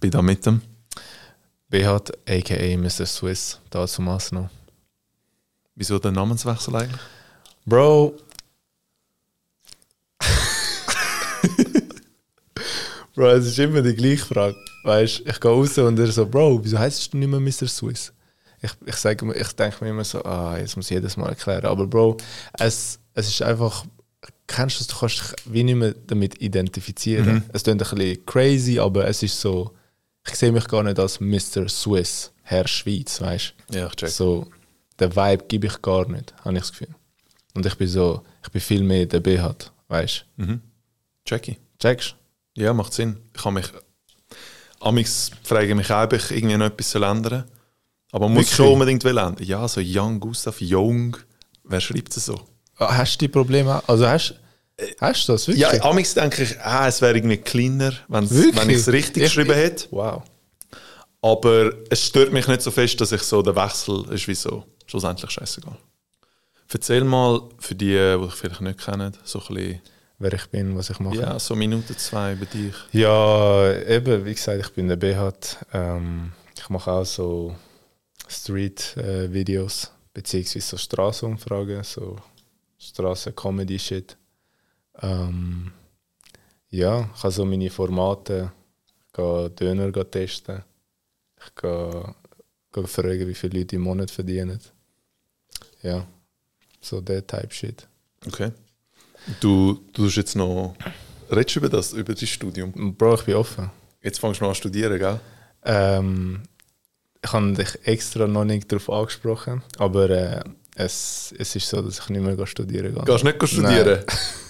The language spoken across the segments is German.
bin da mit dem. Behat, a.k.a. Mr. Swiss, da zum noch. Wieso der Namenswechsel eigentlich? Bro. Bro, es ist immer die gleiche Frage. Weißt ich gehe raus und er so, Bro, wieso heißt du nicht mehr Mr. Swiss? Ich, ich, sage, mir- ich denke mir immer so, ah, jetzt muss ich jedes Mal erklären. Aber Bro, es, es ist einfach, kennst du es, du kannst dich wie nicht mehr damit identifizieren. Es klingt ein bisschen crazy, aber es ist so, ich sehe mich gar nicht als Mr. Swiss, Herr Schweiz, weißt Ja, ich check. so, den Vibe gebe ich gar nicht, habe ich das Gefühl. Und ich bin so, ich bin viel mehr der Behat, weißt du? Jackie. Checkst Ja, macht Sinn. Ich habe mich. Amix frage ich mich auch, ob ich irgendwie noch etwas soll ändern Aber man muss Wirklich? schon unbedingt will ändern. Ja, so Young Gustav, Jung. Wer schreibt es so? Ah, Hast du die Probleme? Also hast, hast du das wirklich? Ja, Amix denke ich, ah, es wäre irgendwie Wirklich? wenn ich es richtig Ich- geschrieben hätte. Wow. Aber es stört mich nicht so fest, dass ich so der Wechsel ist wie so. Schlussendlich scheißegal. Erzähl mal für die, die dich vielleicht nicht kennen, so ein bisschen, Wer ich bin, was ich mache. ja, so Minute zwei über dich. Ja, eben, wie gesagt, ich bin der Behat. Ähm, ich mache auch so Street-Videos, beziehungsweise so Straßenumfragen, so Straßen-Comedy-Shit. Ähm, ja, ich habe so meine Formate, ich gehe Döner testen, ich gehe, gehe fragen, wie viele Leute im Monat verdienen. Ja, so der Type-Shit. Okay. Du, du tust jetzt noch. Redest du über das, über dein Studium? Bro, ich bin offen. Jetzt fängst du noch an zu studieren, gell? Ähm, ich habe dich extra noch nicht darauf angesprochen, aber äh, es, es ist so, dass ich nicht mehr studieren gehe. Gehst du nicht studieren?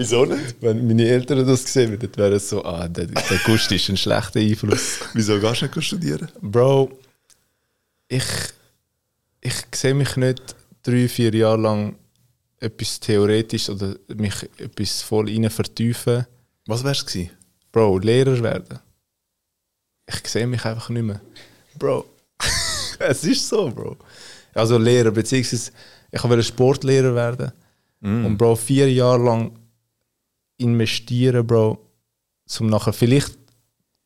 Wieso nicht? Wenn meine Eltern das gesehen hätten, wäre es so, ah, der, der Gust ist ein schlechter Einfluss. Wieso gehst du nicht studieren? Bro, ich, ich sehe mich nicht drei, vier Jahre lang etwas theoretisch oder mich etwas voll rein vertiefen. Was wär's gewesen? Bro, Lehrer werden. Ich sehe mich einfach nicht mehr. Bro, es ist so, Bro. Also Lehrer, beziehungsweise ich wollte Sportlehrer werden. Und Bro, vier Jahre lang investieren, Bro, um nachher vielleicht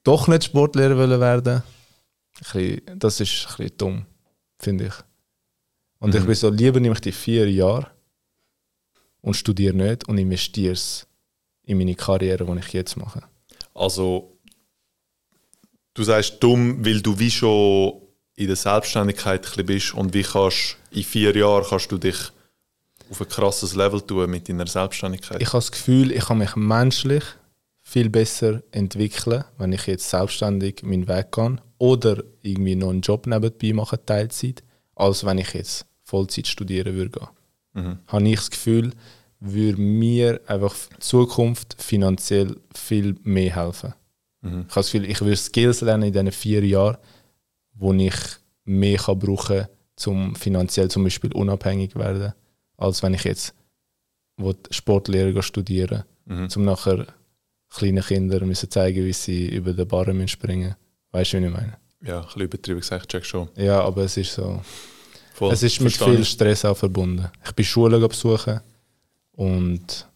doch nicht Sportlehrer wollen werden. Bisschen, das ist ein bisschen dumm, finde ich. Und ich bin so, lieber nehme ich die vier Jahre und studiere nicht und investiere es in meine Karriere, die ich jetzt mache. Also, du sagst dumm, weil du wie schon in der Selbstständigkeit ein bisschen bist und wie kannst in vier Jahren kannst du dich auf ein krasses Level tun mit deiner Selbstständigkeit. Ich habe das Gefühl, ich kann mich menschlich viel besser entwickeln, wenn ich jetzt selbstständig meinen Weg gehe oder irgendwie noch einen Job nebenbei mache, Teilzeit, als wenn ich jetzt Vollzeit studieren würde. gehen. Habe ich das Gefühl, würde mir einfach die Zukunft finanziell viel mehr helfen. Ich habe das Gefühl, ich würde Skills lernen in diesen vier Jahren, wo ich mehr kann brauchen kann, um finanziell zum Beispiel unabhängig zu werden, als wenn ich jetzt Sportlehrer studieren um nachher kleinen Kindern müssen zeigen, wie sie über den Barren müssen springen Weißt du, wie ich meine? ja, ein bisschen übertrieben gesagt, check schon. Ja, aber es ist so. Voll, es ist mit viel. Stress auch verbunden. Ich bin Schulen besuchen und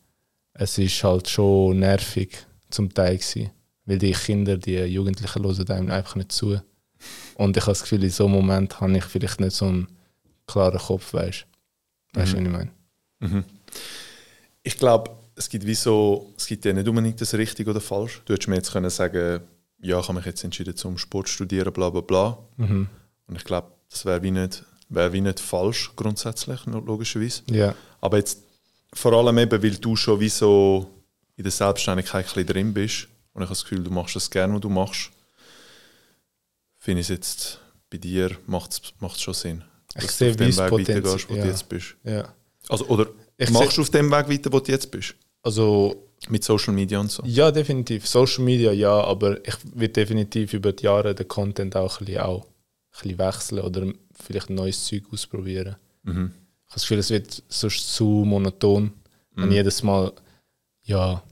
es ist halt schon nervig zum Teil gewesen, weil die Kinder, die Jugendlichen hören einem einfach nicht zu. Und ich habe das Gefühl, in so einem Moment habe ich vielleicht nicht so einen klaren Kopf, weißt? Weißt du, Mhm. wie ich meine? Ich glaube, es gibt wie so, es gibt ja nicht unbedingt das richtig oder falsch. Du hättest mir jetzt können sagen, ja, ich habe mich jetzt entschieden zum Sport zu studieren, bla bla bla. Mhm. Und ich glaube, das wäre wie nicht, wäre wie nicht falsch grundsätzlich, logischerweise. Ja. Aber jetzt vor allem eben, weil du schon wie so in der Selbstständigkeit ein bisschen drin bist und ich habe das Gefühl, du machst das gerne, was du machst, finde ich es jetzt bei dir macht es schon Sinn. Ich dass sehe, du auf wie dem es Weg weitergehst, wo ja. du jetzt bist. ja. Also, oder Ich machst du auf dem Weg weiter, wo du jetzt bist? Also Mit Social Media und so? Ja, definitiv. Social Media ja, aber ich will definitiv über die Jahre den Content auch ein bisschen, auch ein bisschen wechseln oder vielleicht neues Zeug ausprobieren. Ich habe das Gefühl, es wird sonst zu monoton, wenn jedes Mal, ja,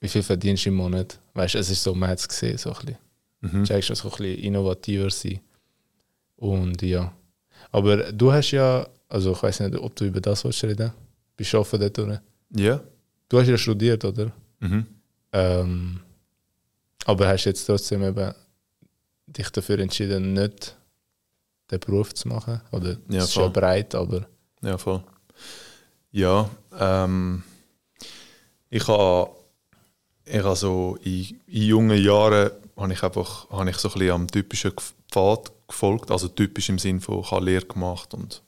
wie viel verdienst du im Monat? Weißt du, es ist so, man hat es gesehen, so ein bisschen. Checkst du, so ein bisschen innovativer sein. Und ja. Aber du hast ja, also ich weiß nicht, ob du über das willst reden. Bist offen dort? Ja. Du hast ja studiert, oder? Mhm. Ähm, aber hast du jetzt trotzdem eben dich dafür entschieden, nicht den Beruf zu machen? Oder Ja, ist ja voll. breit, aber Ja, voll. Ja, ähm, ich habe ich habe so in, in jungen Jahren habe ich einfach habe ich so ein bisschen am typischen Pfad gefolgt, also typisch im Sinn von ich habe Lehre gemacht und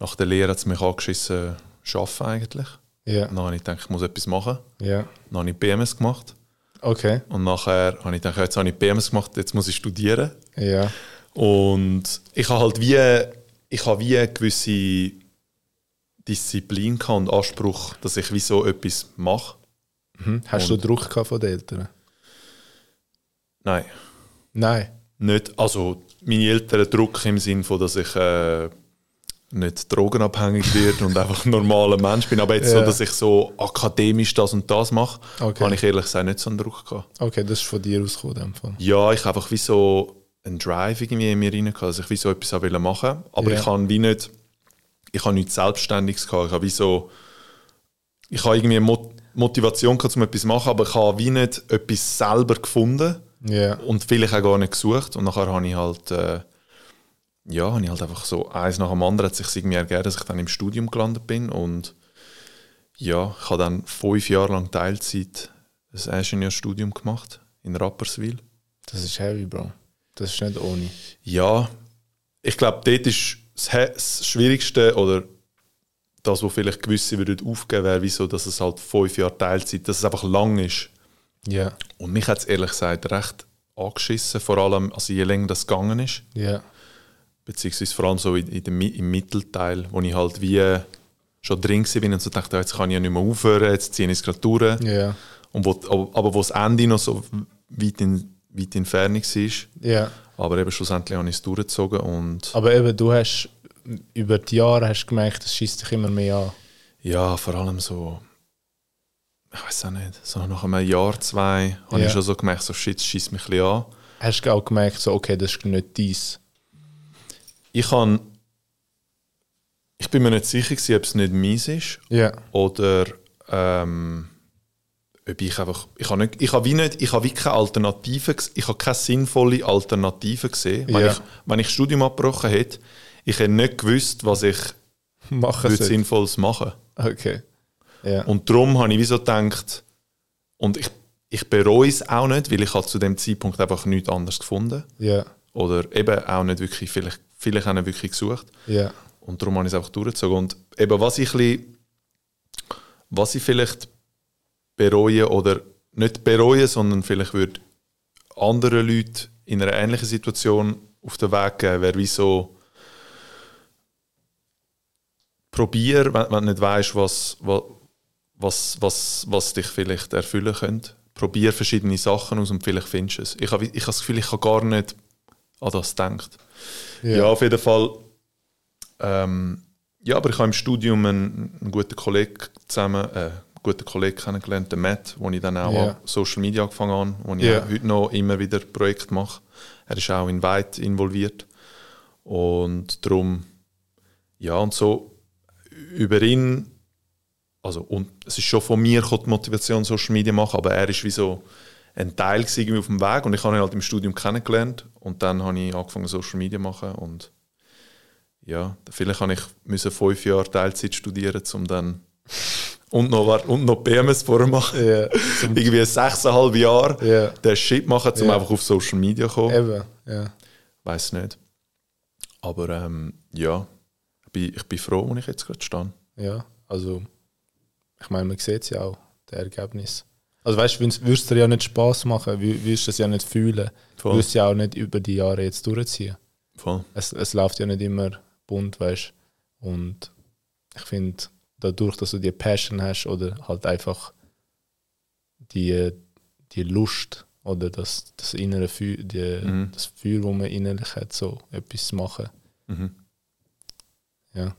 nach der Lehre hat es mich angeschissen, arbeiten eigentlich. ja, Dann habe ich gedacht, ich muss etwas machen. ja. Dann habe ich BMS gemacht Okay, und nachher habe ich gedacht, jetzt habe ich BMS gemacht, jetzt muss ich studieren. ja, Und ich habe halt wie, ich habe wie eine gewisse Disziplin und Anspruch, dass ich wie so etwas mache. mhm. Hast Und- du Druck von den Eltern? Nein, Nein. Nicht. Also meine Eltern Druck im Sinn von, dass ich äh, nicht drogenabhängig werde und einfach ein normaler Mensch bin. Aber jetzt so, Ja. dass ich so akademisch das und das mache, Okay. habe ich ehrlich gesagt nicht so einen Druck gehabt. Okay, das ist von dir ausgekommen. Ja, ich habe einfach wie so einen Drive irgendwie in mir rein gehabt, dass ich wie so etwas haben wollte machen. Aber Ja. ich habe wie nicht, ich habe nichts Selbstständiges gehabt. Ich habe wie so, ich habe irgendwie Mot Motivation gehabt, um etwas zu machen, aber ich habe wie nicht etwas selber gefunden Ja, und vielleicht auch gar nicht gesucht. Und nachher habe ich halt, äh, ja, habe ich halt einfach so eins nach dem anderen hat sich irgendwie ergeben, dass ich dann im Studium gelandet bin und ja, ich habe dann fünf Jahre lang Teilzeit ein Ingenieurstudium gemacht in Rapperswil. das ist heavy, Bro. Das ist nicht ohne. Ja, ich glaube, dort ist das, das Schwierigste oder das, was vielleicht gewisse würden aufgeben, wäre, wieso, dass es halt fünf Jahre Teilzeit, dass es einfach lang ist. Ja, Und mich hat es ehrlich gesagt recht angeschissen, vor allem, also je länger das gegangen ist, ja, beziehungsweise vor allem so in, in dem, im Mittelteil, wo ich halt wie schon drin war und so dachte, ja, jetzt kann ich ja nicht mehr aufhören, jetzt ziehe ich es gerade durch. ja, Und wo, aber, wo das Ende noch so weit in, weit in Ferne war, ja. aber eben schlussendlich habe ich es durchgezogen und Aber eben, du hast über die Jahre hast gemerkt, das schießt dich immer mehr an. Ja, vor allem so, ich weiß auch nicht, so nach einem Jahr, zwei, habe Ja. ich schon so gemerkt, so shit, schießt mich ein bisschen an. Hast du auch gemerkt, so, okay, das ist nicht dies. Ich kann, ich bin mir nicht sicher gewesen, ob es nicht meins ist Ja, oder ähm, ob ich einfach, ich habe nicht, ich habe wie nicht, ich habe wie keine Alternative, ges- ich habe keine sinnvolle Alternative gesehen. Wenn, Ja. ich, wenn ich Studium abgebrochen hätte, ich hätte nicht gewusst, was ich machen würde. Sinnvolles machen Okay. Ja, Und darum habe ich wie so gedacht, und ich, ich bereue es auch nicht, weil ich habe zu dem Zeitpunkt einfach nichts anderes gefunden. ja, Oder eben auch nicht wirklich, vielleicht, vielleicht auch nicht wirklich gesucht. ja, Und darum habe ich es einfach durchgezogen. Und eben, was ich, bisschen, was ich vielleicht bereue oder nicht bereue, sondern vielleicht würde andere Leute in einer ähnlichen Situation auf den Weg geben, wäre wie so probier, wenn, wenn du nicht weißt, was, was, was, was, was dich vielleicht erfüllen könnte. Probier verschiedene Sachen aus und vielleicht findest du es. Ich habe, ich habe das Gefühl, ich habe gar nicht an das gedacht. ja. Ja, auf jeden Fall. Ähm, ja, aber ich habe im Studium einen, einen guten Kollegen zusammen, äh, einen guten Kollegen kennengelernt, den Matt, wo ich dann auch an Social Media angefangen habe, wo ich auch heute noch immer wieder Projekte mache. Er ist auch in Weit involviert. Und darum, ja, und so über ihn, also und es ist schon von mir die Motivation, Social Media machen, aber er ist wie so ein Teil irgendwie auf dem Weg und ich habe ihn halt im Studium kennengelernt und dann habe ich angefangen Social Media machen und ja, vielleicht habe ich müssen fünf Jahre Teilzeit studieren, um dann und noch, und noch BMS vorher machen. ja. Irgendwie sechseinhalb Jahre ja. den Shit machen, um Ja. einfach auf Social Media zu kommen. Eben, ja. Weiß nicht. Aber ähm, ja, ich bin, ich bin froh, wo ich jetzt gerade stehe. Ja, also ich meine, man sieht es ja auch, das Ergebnis. Also weißt du, würdest es dir ja nicht Spaß machen, wü- würdest du es ja nicht fühlen, Voll. würdest du ja auch nicht über die Jahre jetzt durchziehen. Voll. Es, es läuft ja nicht immer bunt, weißt du. Und ich finde, dadurch, dass du die Passion hast oder halt einfach die, die Lust oder das, das innere Feuer, die, Mhm. das Feuer, das man innerlich hat, so etwas zu machen. Mhm. Ja.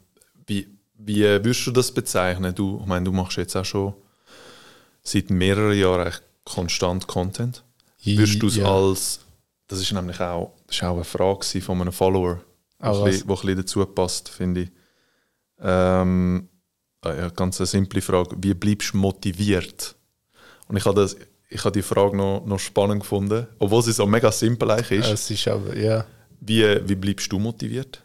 Wie, wie würdest du das bezeichnen? Du, ich meine, du machst jetzt auch schon seit mehreren Jahren konstant Content. Würdest du es ja. als, das ist nämlich auch, das ist auch eine Frage von einem Follower, Ah, wo, ein bisschen, dazu passt, finde ich. Ähm, ah ja, ganz eine simple Frage. Wie bleibst du motiviert? Und ich habe das, ich habe die Frage noch, noch spannend gefunden, obwohl sie so mega simpel eigentlich ist. Es ist aber, ja. Wie, wie bleibst du motiviert?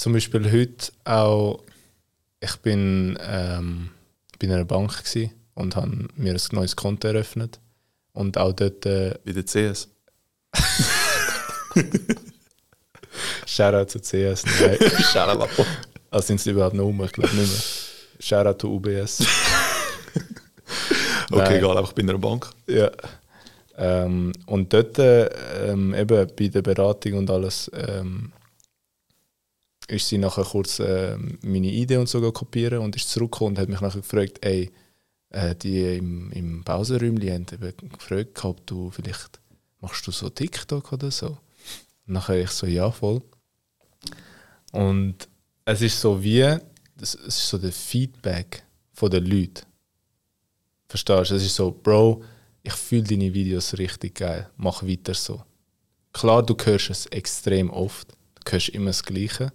Zum Beispiel heute auch, ich bin ähm, bei einer Bank gewesen und habe mir ein neues Konto eröffnet. Und auch dort, äh, Wie der CS? Shoutout zu CS, nein. Schalapapo. Also sind sie überhaupt noch rum? Ich glaube nicht mehr. Shoutout to UBS. Okay, Nein. egal, einfach bei einer Bank. Ja. Ähm, und dort ähm, eben bei der Beratung und alles ähm, ist sie nachher kurz ähm, meine Idee und so kopieren und ist zurückgekommen und hat mich nachher gefragt, ey, äh, die im, im Pausenräumchen haben eben gefragt, ob du vielleicht machst du so TikTok oder so. Und nachher ich so, ja, voll. Und es ist so wie, es ist so der Feedback von den Leuten. Verstehst du? Es ist so, Bro, ich fühle deine Videos richtig geil. Mach weiter so. Klar, du hörst es extrem oft. Du hörst immer das Gleiche.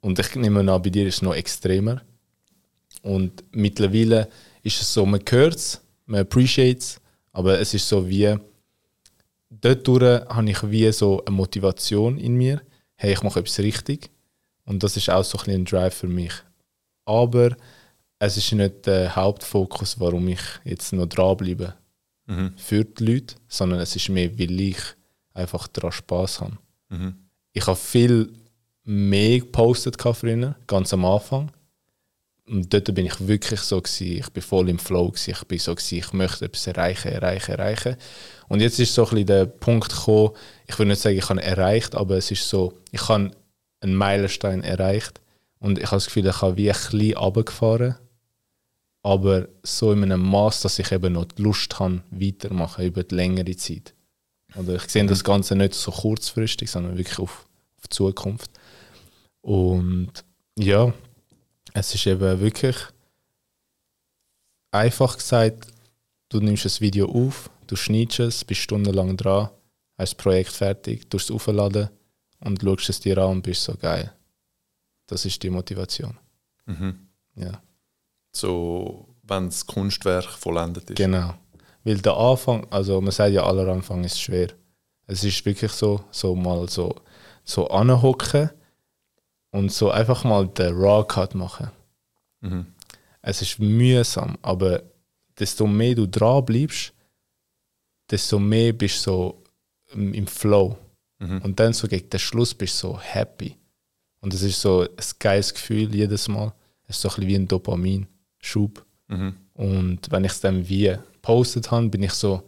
Und ich nehme an, bei dir ist es noch extremer. Und mittlerweile ist es so, man hört es, man appreciate es, aber es ist so wie, dort habe ich wie so eine Motivation in mir, hey, ich mache etwas richtig. Und das ist auch so ein, bisschen ein Drive für mich. Aber es ist nicht der Hauptfokus, warum ich jetzt noch dranbleibe Mhm. für die Leute, sondern es ist mehr, weil ich einfach daran Spass habe. Mhm. Ich habe viel mehr gepostet früher, ganz am Anfang. Und dort bin ich wirklich so gewesen, ich bin voll im Flow gewesen, ich bin so gewesen, ich möchte etwas erreichen, erreichen, erreichen. Und jetzt ist so ein bisschen der Punkt gekommen, ich will nicht sagen, ich habe erreicht, aber es ist so, ich habe einen Meilenstein erreicht und ich habe das Gefühl, ich habe wie ein bisschen runtergefahren, aber so in einem Maß, dass ich eben noch die Lust habe, weitermachen über die längere Zeit. Oder ich sehe das Ganze nicht so kurzfristig, sondern wirklich auf, auf die Zukunft. Und ja, es ist eben wirklich einfach gesagt, du nimmst ein Video auf, du schneidest es, bist stundenlang dran, hast das Projekt fertig, tust es aufladen und schaust es dir an und bist so geil. Das ist die Motivation. Mhm. Ja, So, wenn das Kunstwerk vollendet ist. genau. Weil der Anfang, also man sagt ja, aller Anfang ist schwer. Es ist wirklich so, so mal so, so anhocken und so einfach mal den Raw-Cut machen. Mhm. Es ist mühsam, aber desto mehr du dran bleibst, desto mehr bist du so im Flow. Mhm. Und dann so gegen den Schluss bist du so happy. Und es ist so ein geiles Gefühl jedes Mal. Es ist so ein bisschen wie ein Dopaminschub. Mhm. Und wenn ich es dann wie gepostet habe, bin ich so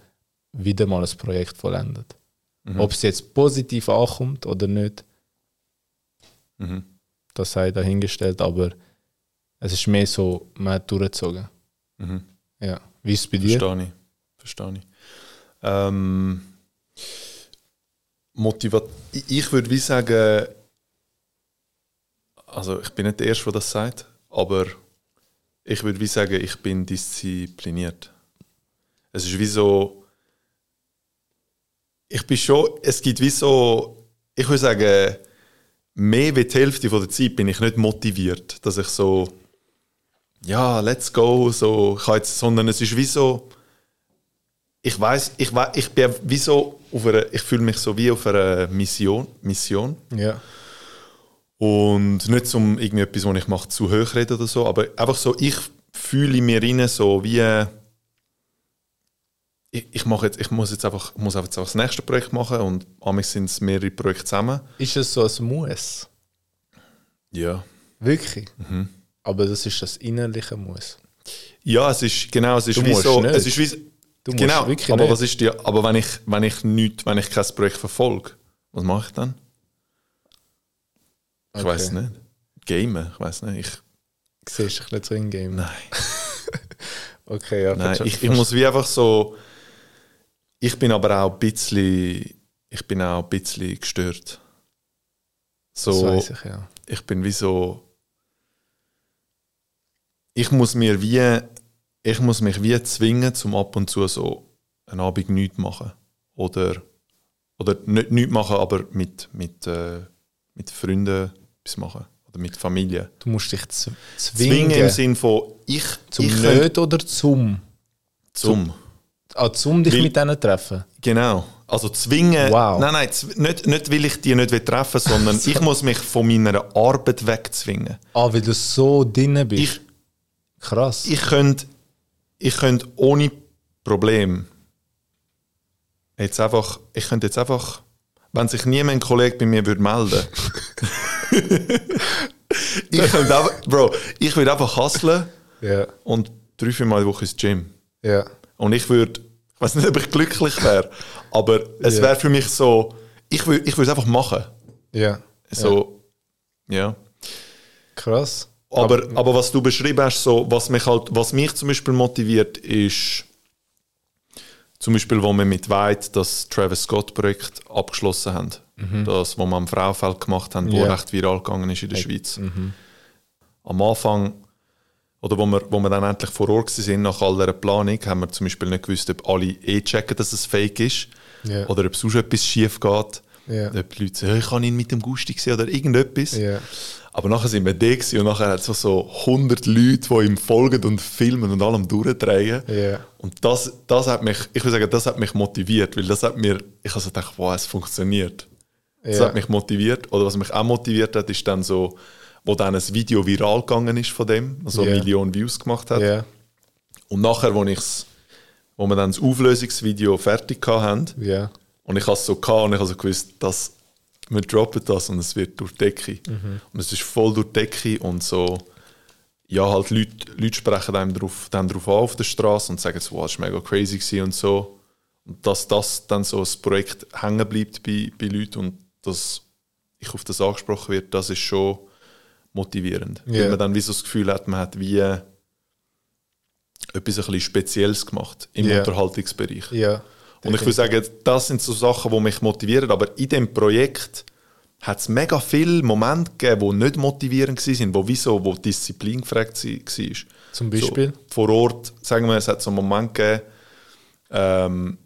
wieder mal ein Projekt vollendet. Mhm. Ob es jetzt positiv ankommt oder nicht, Mhm. Das sei dahingestellt, aber es ist mehr so, man hat durchgezogen. Mhm. Ja. Wie ist es bei dir? Verstehe ich. Verstehe ich. Ähm, Motiva ich, ich würde wie sagen, also ich bin nicht der Erste, der das sagt, aber ich würde wie sagen, ich bin diszipliniert. Es ist wie so, ich bin schon, es gibt wie so, ich würde sagen, mehr wie die Hälfte von der Zeit bin ich nicht motiviert, dass ich so, ja, let's go, so, ich jetzt, sondern es ist wie so, ich weiß, ich weiß, ich bin wie so auf einer, ich fühle mich so wie auf einer Mission, Mission Ja. und nicht zum irgendwie etwas, was ich mache, zu hoch reden oder so, aber einfach so, ich fühle in mir rein so wie, ich, ich, mache jetzt, ich muss jetzt einfach, muss einfach das nächste Projekt machen und amigs sind es mehrere Projekte zusammen. Ist es so ein Muss? Ja. Wirklich? Mhm. Aber das ist das innerliche Muss. Ja, es ist genau, es ist Du wie so, nicht. es ist wie, Du musst genau, wirklich aber nicht. was ist die, aber wenn ich, wenn ich nicht, wenn ich kein Projekt verfolge, was mache ich dann? Ich Okay. weiß nicht. Gamen, ich weiß nicht. Ich, Siehst du dich nicht so in Game? nein. Okay, ja. Nein, ich, ich muss wie einfach so. Ich bin aber auch ein bisschen. Ich bin auch ein bisschen gestört. Das So, weiß ich, ja. ich bin wie so. Ich muss mir wie. Ich muss mich wie zwingen, zum ab und zu so einen Abend nichts machen. Oder. Oder nicht nichts machen, aber mit, mit, äh, mit Freunden etwas machen. Oder mit Familie. Du musst dich Zwingen zwingen. im Sinn von, ich. zum ich nicht oder zum? Zum. Ah, zum dich Weil- mit denen treffen? Genau. Also zwingen. Wow. Nein, nein, nicht, nicht weil ich die nicht will treffen sondern ich muss mich von meiner Arbeit wegzwingen. Ah, weil du so drin bist. Ich, Krass. ich könnte ich könnte ohne Problem jetzt einfach, ich könnte jetzt einfach, wenn sich niemand ein Kollege bei mir würde melden ich könnte einfach, Bro, ich würde einfach hustlen ja, und drei, vier Mal die Woche ins Gym. ja. Und ich würde, ich weiß nicht, ob ich glücklich wäre, aber es Ja. wäre für mich so, ich würde ich es einfach machen. Ja. So, ja. Krass. Aber, aber was du beschrieben hast, so, was, mich halt, was mich zum Beispiel motiviert, ist zum Beispiel, wo wir mit White das Travis Scott-Projekt abgeschlossen haben. Das, was wir am Frauenfeld gemacht haben, wo Mhm. Recht viral gegangen ist in der Schweiz. Am Anfang, oder wo wir, wo wir dann endlich vor Ort sind nach all dieser Planung, haben wir zum Beispiel nicht gewusst, ob alle eh checken, dass es fake ist. Ja. Oder ob sonst etwas schief geht. Ja. Ob die Leute sagen, «Hey, ich habe ihn mit dem Gusti gesehen oder irgendetwas. Ja. Aber nachher sind wir da und nachher hat es so, so 100 Leute, die ihm folgen und filmen und allem durchdrehen. Ja. Und das, das hat mich, ich würde sagen, das hat mich motiviert, weil das hat mir, ich habe so gedacht, wow, es funktioniert. Das hat mich motiviert. Oder was mich auch motiviert hat, ist dann so, wo dann ein Video viral gegangen ist von dem, also Ja. eine Million Views gemacht hat. Ja. Und nachher, wo, ich's, wo wir dann das Auflösungsvideo fertig hatten, Ja. und ich habe es so gehabt und ich habe so gewusst, dass wir droppen das und es wird durch die Decke. Und es ist voll durch die Decke und so, ja, halt Leute, Leute sprechen einem drauf, dann drauf an auf der Straße und sagen so, wow, das war mega crazy gewesen und so. Und dass das dann so das Projekt hängen bleibt bei, bei Leuten und dass ich auf das angesprochen wird, das ist schon motivierend. Ja. Weil man dann wie so das Gefühl hat, man hat wie etwas ein bisschen Spezielles gemacht im Ja. Unterhaltungsbereich. Ja. Und ich würde sagen, das sind so Sachen, die mich motivieren. Aber in dem Projekt hat es mega viele Momente gegeben, die nicht motivierend waren, wo wieso, wo Disziplin gefragt war. Zum Beispiel? So, vor Ort, sagen wir, es hat so einen Moment gegeben, ähm,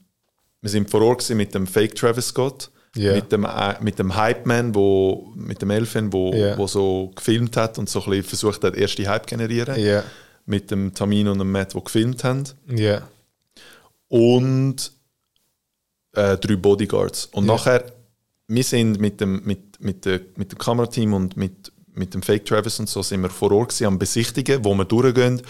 wir sind vor Ort mit dem Fake Travis Scott, Ja. mit dem, äh, mit dem Hype Man, wo, mit dem Elfen, wo, Ja. wo so gefilmt hat und so ein bisschen versucht hat, erste Hype zu generieren. Ja. Mit dem Tamin und dem Matt, die gefilmt haben Ja. und äh, drei Bodyguards. Und nachher, wir sind mit dem, mit, mit, der, mit dem Kamerateam und mit, mit dem Fake Travis und so sind wir vor Ort gewesen, am Besichtigen, wo wir durchgehen,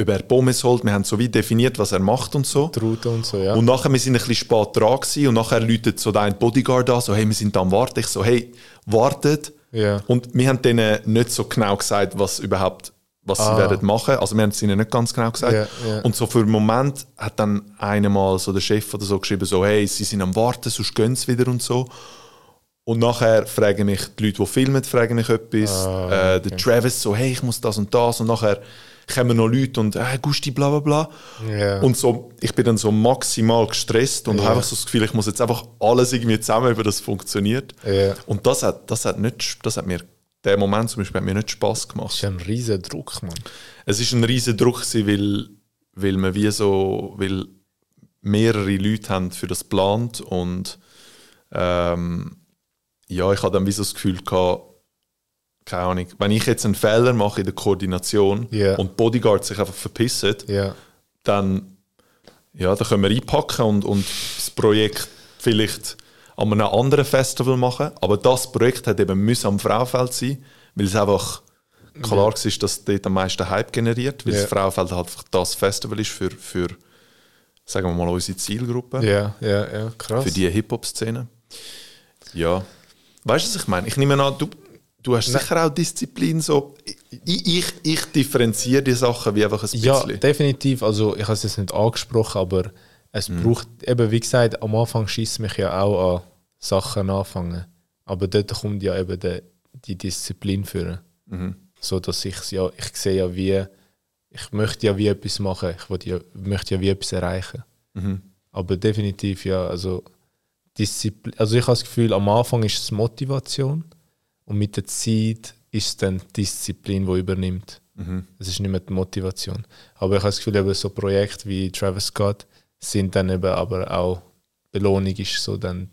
ob er Pommes holt. Wir haben so wie definiert, was er macht und so. Die Route und so, ja. Und nachher, wir sind ein bisschen spät dran gewesen, und nachher läutet so dein Bodyguard an, so, hey, wir sind da am Warten. Ich so, hey, wartet. Ja. Und wir haben denen nicht so genau gesagt, was überhaupt, was Ah. sie werden machen. Also wir haben es ihnen nicht ganz genau gesagt. Ja, ja. Und so für einen Moment hat dann einmal so der Chef oder so geschrieben, so, hey, sie sind am Warten, sonst gehen sie wieder und so. Und nachher fragen mich die Leute, die filmen, fragen mich etwas. Ah, äh, der Travis so, hey, ich muss das und das. Und nachher kommen noch Leute und, hey, Gusti, bla bla bla. Ja. Und so, ich bin dann so maximal gestresst und Ja. habe einfach so das Gefühl, ich muss jetzt einfach alles irgendwie zusammen, über das funktioniert. Ja. Und das hat, das hat nicht, das hat mir, der Moment zum Beispiel hat mir nicht Spaß gemacht. Das ist ein riesen Druck, Mann. Es ist ein riesen Druck weil, weil man wie so, weil mehrere Leute haben für das geplant und ähm, ja, ich hatte dann wie so das Gefühl gehabt, keine Ahnung, wenn ich jetzt einen Fehler mache in der Koordination Ja. und die Bodyguards sich einfach verpissen, Ja. dann, ja, dann können wir einpacken und, und das Projekt vielleicht an einem anderen Festival machen. Aber das Projekt hat eben müssen am Frauenfeld sein, weil es einfach klar war, dass dort am meisten Hype generiert, weil Ja. das Frauenfeld halt einfach das Festival ist für, für sagen wir mal, unsere Zielgruppe, Ja, ja, ja, krass. für die Hip-Hop-Szene. Ja. Weißt du, was ich meine? Ich nehme an, du, du hast sicher auch Disziplin so. Ich, ich, ich differenziere die Sachen wie einfach ein bisschen. Ja, definitiv. Also ich habe es jetzt nicht angesprochen, aber es Mhm. braucht, eben wie gesagt, am Anfang schießt mich ja auch an Sachen anfangen. Aber dort kommt ja eben die, die Disziplin führen. Mhm. So dass ich ja, ich sehe ja wie, ich möchte ja wie etwas machen, ich ja, möchte ja wie etwas erreichen. Mhm. Aber definitiv ja, also Disziplin, also ich habe das Gefühl, am Anfang ist es Motivation und mit der Zeit ist es dann die Disziplin, die übernimmt. Mhm. Es ist nicht mehr die Motivation. Aber ich habe das Gefühl, eben so Projekte wie Travis Scott sind dann eben aber auch Belohnung ist so dann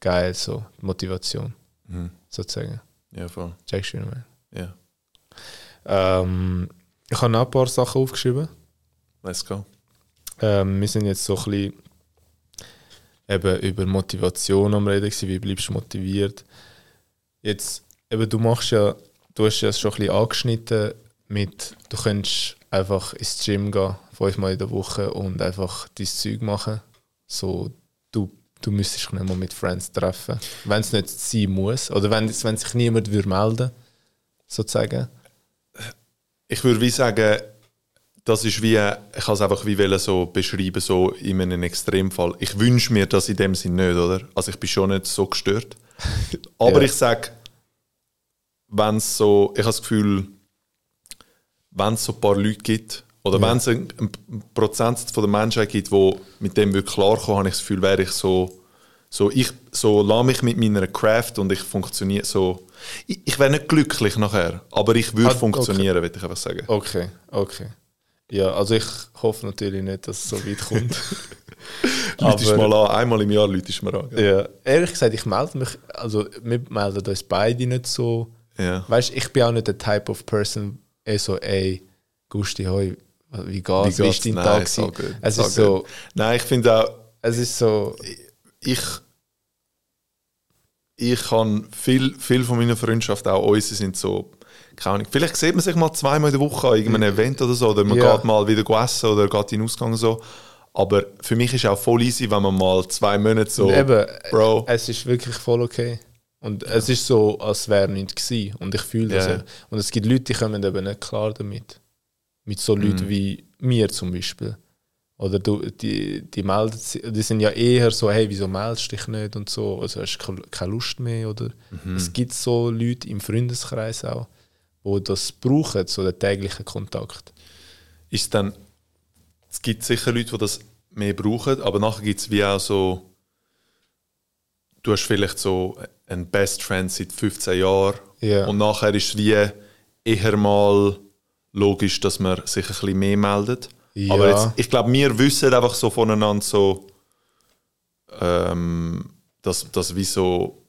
geil, so Motivation Mhm. sozusagen. Ja, voll. Checkst du, meine? Ja. Ähm, ich habe noch ein paar Sachen aufgeschrieben. Let's go. Ähm, wir sind jetzt so ein bisschen eben über Motivation am Reden gewesen, wie bleibst du motiviert. Jetzt, eben du machst ja, du hast ja schon ein bisschen angeschnitten mit, du könntest einfach ins Gym gehen, fünfmal in der Woche und einfach dein Zeug machen. So, du, du müsstest dich nicht mal mit Friends treffen, wenn es nicht sein muss. Oder wenn, wenn sich niemand würde melden sozusagen. Ich würde wie sagen, das ist wie, ich kann es einfach wie so beschreiben, so in einem Extremfall. Ich wünsche mir das in dem Sinn nicht, oder? Also ich bin schon nicht so gestört. Aber Ja. ich sage, wenn es so, ich habe das Gefühl, wenn es so ein paar Leute gibt, oder wenn es ein, ein Prozent von der Menschheit gibt, wo mit dem wirklich klarkommen, habe ich das Gefühl, wäre ich so, so ich so lasse mich mit meiner Craft und ich funktioniere so. Ich, ich wäre nicht glücklich nachher, aber ich würde Ah, okay. funktionieren, würde ich einfach sagen. Okay, okay. Ja, also ich hoffe natürlich nicht, dass es so weit kommt. Aber- mal an, einmal im Jahr lütest mir an. gell? ja. Ehrlich gesagt, ich melde mich, also wir melden uns beide nicht so. Ja. Weißt ich bin auch nicht der Type of person, eh so, ey, Gusti, hoi, wie geht's? Wie, ist dein Nein, Tag? so es so ist so. Nein, ich finde auch, es ist so, ich, ich kann viel, viel von meiner Freundschaft, auch unsere, sind so, keine Ahnung, vielleicht sieht man sich mal zweimal in der Woche an irgendeinem Event oder so, oder man Ja. geht mal wieder essen oder geht in den Ausgang so. Aber für mich ist auch voll easy, wenn man mal zwei Monate so, eben, Bro, es ist wirklich voll okay. Und es ist so, als wäre nichts gewesen. Und ich fühle das. Ja. ja. Und es gibt Leute, die kommen eben nicht klar damit. Mit so Mhm. Leuten wie mir zum Beispiel. Oder du, die, die melden sich, die sind ja eher so, hey, wieso meldest du dich nicht und so, also hast du ke- keine Lust mehr. Oder Mhm. es gibt so Leute im Freundeskreis auch, wo das brauchen, so den täglichen Kontakt. ist dann, es gibt sicher Leute, die das mehr brauchen, aber nachher gibt es wie auch so, du hast vielleicht so einen Best Friend seit 15 Jahren Ja. und nachher ist es wie eher mal logisch, dass man sich ein bisschen mehr meldet. Ja. Aber jetzt, ich glaube, wir wissen einfach so voneinander so, ähm, dass, dass wie so,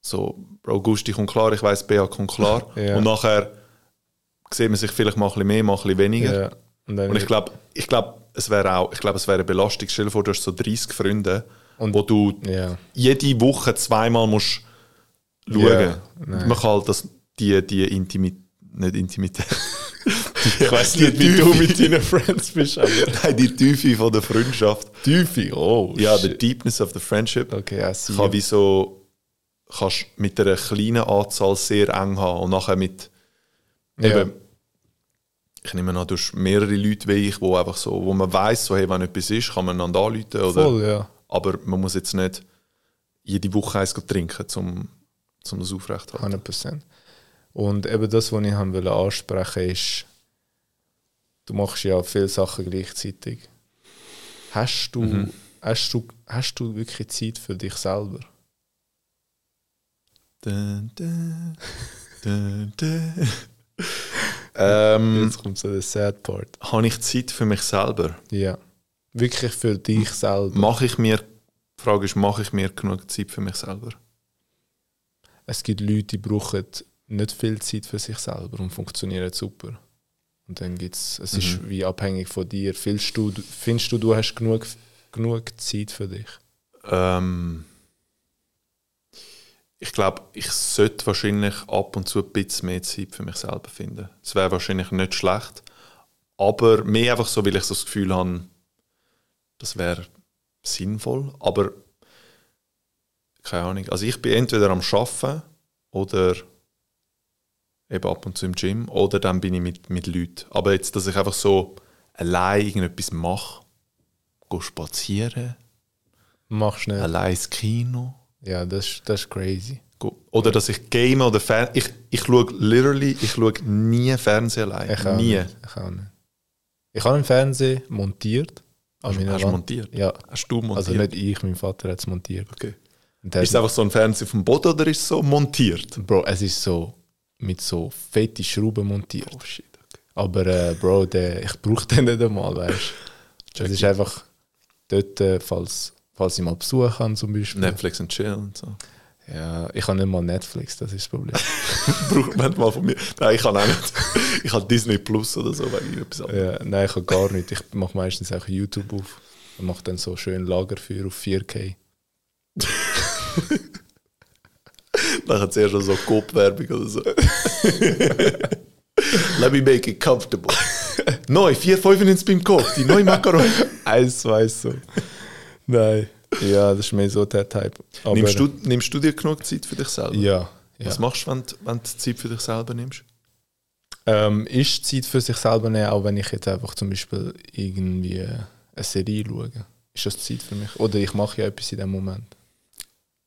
so, Bro, Gusti kommt klar, ich weiß, Bea kommt klar. Ja. Und nachher sieht man sich vielleicht mal ein bisschen mehr, mal ein bisschen weniger. Ja. Und, Und ich glaube, ich glaub, es wäre auch, ich glaube, es wäre eine Belastung. Stell dir vor, du hast so 30 Freunde, Und- wo du ja. jede Woche zweimal musst schauen. Nein. Man kann halt das, die, die Intimität, nicht Intimität. Ich weiß nicht, wie du mit deinen Friends bist, aber. Nein, die Tiefe von der Freundschaft. Tiefe, oh. Ja, the shit. deepness of the friendship. Okay, I see. Kann wie so, kannst mit einer kleinen Anzahl sehr eng haben und nachher mit, Ja. eben, ich nehme an, du hast mehrere Leute wie ich, wo einfach so, wo man weiß, so, hey, wenn etwas ist, kann man einander anrufen oder Voll, ja. Aber man muss jetzt nicht jede Woche eins trinken, um, um das aufrechtzuerhalten. 100%. Und eben das, was ich haben wollte ansprechen ist, du machst ja viele Sachen gleichzeitig. Hast du, Mhm. hast du, hast du wirklich Zeit für dich selber? Dun, dun, dun, dun. Ähm, Jetzt kommt so der Sad Part. Habe ich Zeit für mich selber? Ja. Wirklich für dich selber. Mache ich mir, die Frage ist, mache ich mir genug Zeit für mich selber? Es gibt Leute, die brauchen nicht viel Zeit für sich selber und funktionieren super. Und dann gibt's, es ist Mhm. wie abhängig von dir. Findest du, findest du, du hast genug, genug Zeit für dich? Ähm, ich glaube, ich sollte wahrscheinlich ab und zu ein bisschen mehr Zeit für mich selber finden. Es wäre wahrscheinlich nicht schlecht, aber mehr einfach so, weil ich so das Gefühl habe, das wäre sinnvoll, aber keine Ahnung. Also ich bin entweder am Arbeiten oder eben ab und zu im Gym oder dann bin ich mit, mit Leuten. Aber jetzt, dass ich einfach so allein irgendetwas mache, gehe spazieren, Machst nicht. allein ins Kino. Ja, das, ist- das ist crazy. Oder dass ich game oder Fern... Ich, ich schaue literally, ich schaue nie Fernsehen allein. Ich nie. Nicht. Ich auch nicht. Ich habe einen Fernseher montiert. Hast, hast du montiert? Ja, Hast du montiert? also nicht ich, mein Vater hat es montiert. Okay. Ist es einfach so ein Fernseher vom Boden oder ist es so montiert? Bro, es ist so mit so fette Schrauben montiert. Oh shit, okay. Aber äh, Bro, der, ich brauche den nicht einmal, weißt du. Es ist einfach dort, äh, falls, falls ich mal Besuch habe zum Beispiel. Netflix und Chill und so. Ja, ich habe nicht mal Netflix, das ist das Problem. Braucht man mal von mir. Nein, ich kann auch nicht. ich habe Disney Plus oder so, weil ich etwas anderes. Ja, nein, ich habe gar nicht. Ich mache meistens auch YouTube auf und mache dann so schön Lagerfeuer auf 4K. Nachher zuerst noch so Coop-Werbung oder so. Let me make it comfortable. Neu, 4,95 beim Coop, die neue Macaroni. Eins, zwei, so. Nein. Ja, das ist mehr so der Type. Aber, Nimmst du, nimmst du dir genug Zeit für dich selber? Ja. ja. Was machst du, wenn, du- wenn du Zeit für dich selber nimmst? Ähm, ist Zeit für sich selber nehmen, auch wenn ich jetzt einfach zum Beispiel irgendwie eine Serie schaue? Ist das Zeit für mich? Oder ich mache ja etwas in dem Moment.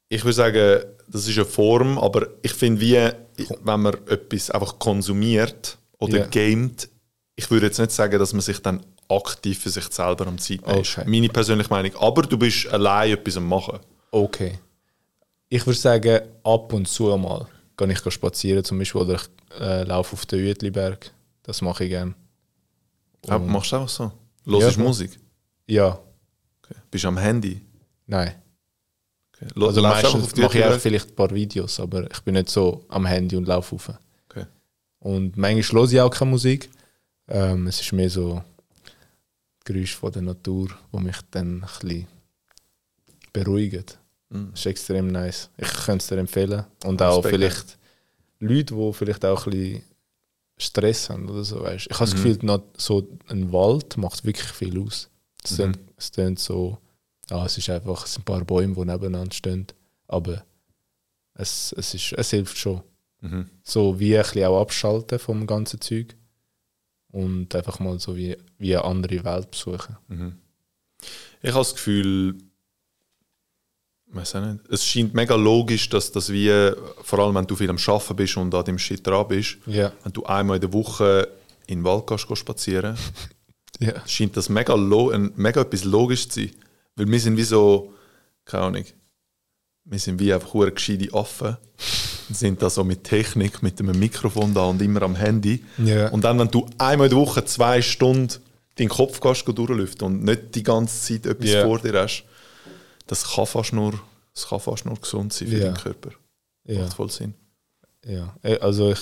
Ich würde sagen, das ist eine Form, aber ich finde, wie wenn man etwas einfach konsumiert oder Ja. gamet, ich würde jetzt nicht sagen, dass man sich dann aktiv für sich selber am Zeit. Okay. Meine persönliche Meinung. Aber du bist allein etwas am Machen. Okay. Ich würde sagen, ab und zu mal gehe ich spazieren zum Beispiel oder ich äh, laufe auf den Uetliberg. Das mache ich gerne. Aber machst du einfach so? Hörst Ja. Musik? Ja, Okay. Bist du am Handy? nein. Okay. Also meistens mache ich auch vielleicht ein paar Videos, aber ich bin nicht so am Handy und laufe auf. Okay. Und manchmal höre ich auch keine Musik. Ähm, es ist mehr so Geräusch von der Natur, wo mich dann ein bisschen beruhigt. Mhm. Das ist extrem nice. Ich könnte es dir empfehlen. Und auch Respekt, vielleicht Leute, die vielleicht auch ein bisschen Stress haben oder so. Weißt. Ich habe das Mhm. Gefühl, so ein Wald macht wirklich viel aus. Es Mhm. tönt so, ah, es ist einfach es sind ein paar Bäume, die nebeneinander stehen. Aber es, es, ist, es hilft schon. Mhm. So wie ein bisschen auch abschalten vom ganzen Zeug. Und einfach mal so wie, wie eine andere Welt besuchen. Mhm. Ich habe das Gefühl, weiß auch nicht, es scheint mega logisch, dass das wie, vor allem wenn du viel am Arbeiten bist und an dem Shit dran bist, Ja. wenn du einmal in der Woche in den Wald gehst, spazieren, Ja. scheint das mega, lo mega etwas logisch zu sein. Weil wir sind wie so, keine Ahnung, wir sind wie einfach gescheite Affen. Und sind da so mit Technik, mit einem Mikrofon da und immer am Handy. Ja. Und dann, wenn du einmal in der Woche zwei Stunden deinen Kopf gehst, geh durchlüften und nicht die ganze Zeit etwas Ja. vor dir hast, das kann fast nur, das kann fast nur gesund sein für Ja. deinen Körper. ja. Macht voll Sinn. Ja, eh, also ich,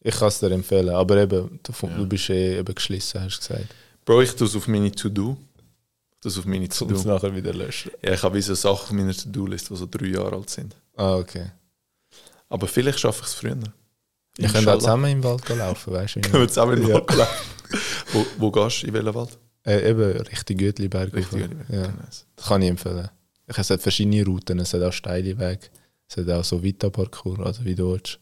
ich kann es dir empfehlen, aber eben, du, Ja. du bist eh eben geschlossen, hast du gesagt. Bro, ich tue es auf meine To-Do. Das auf meine Und To-Do. nachher wieder löschen. Ja, ich habe so Sachen auf meiner To-Do-List, die so drei Jahre alt sind. Ah, okay. Aber vielleicht schaffe ich es früher. Wir können auch zusammen im Wald laufen, weißt du? Können wir zusammen den Ja. Wald laufen? wo, wo gehst du? In welchen Wald? Äh, eben, Richtung Gütliberg. Richtig. rauf. Ja. Ja, das kann ich empfehlen. Es hat verschiedene Routen, es hat auch steile Wege, es hat auch so Vita-Parcours, also wie du willst.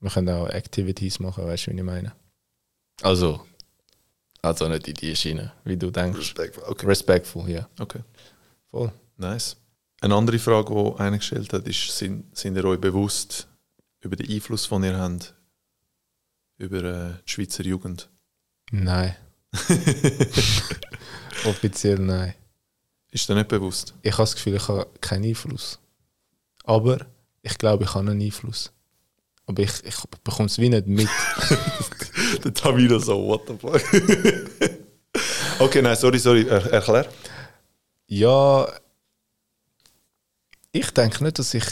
Wir können auch Activities machen, weißt du, wie ich meine? Also, also nicht in die Schiene, wie du denkst. Okay. Respectful, ja. okay. Voll. Nice. Eine andere Frage, die einer gestellt hat, ist, sind, sind ihr euch bewusst über den Einfluss, den ihr habt über äh, die Schweizer Jugend? Nein. Offiziell nein. Ist dir nicht bewusst? Ich habe das Gefühl, ich habe keinen Einfluss. Aber ich glaube, ich habe einen Einfluss. Aber ich, ich bekomme es wie nicht mit. Der Tamino so, what the fuck? okay, nein, sorry, sorry, er, erklär. Ja, ich denke nicht, dass ich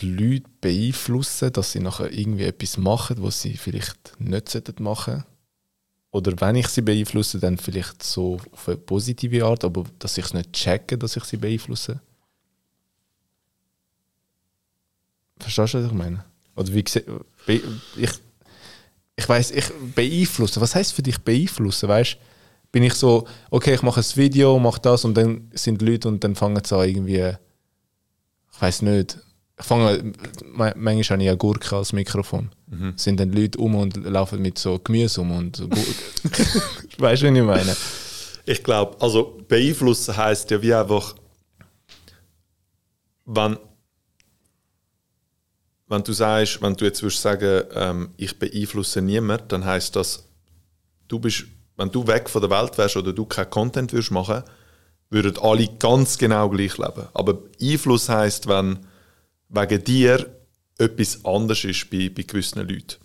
die Leute beeinflusse, dass sie nachher irgendwie etwas machen, was sie vielleicht nicht sollten machen Oder wenn ich sie beeinflusse, dann vielleicht so auf eine positive Art, aber dass ich es nicht checke, dass ich sie beeinflusse. Verstehst du, was ich meine? Oder wie ich, ich weiß, ich beeinflussen. Was heißt für dich beeinflussen? Weißt bin ich so, okay, ich mache ein Video, mache das und dann sind die Leute und dann fangen sie an irgendwie, weiß nicht, ich fange, ma- manchmal habe ich eine Gurke als Mikrofon. Mhm. Sind dann Leute um und laufen mit so Gemüse um und weißt du, was ich meine? Ich glaube, also beeinflussen heißt ja wie einfach, wenn, wenn du sagst, wenn du jetzt würdest sagen, ähm, ich beeinflusse niemand, dann heißt das, du bist, wenn du weg von der Welt wärst oder du keinen Content würdest machen, würden alle ganz genau gleich leben. Aber Einfluss heißt, wenn wegen dir etwas anders ist bei, bei gewissen Leuten.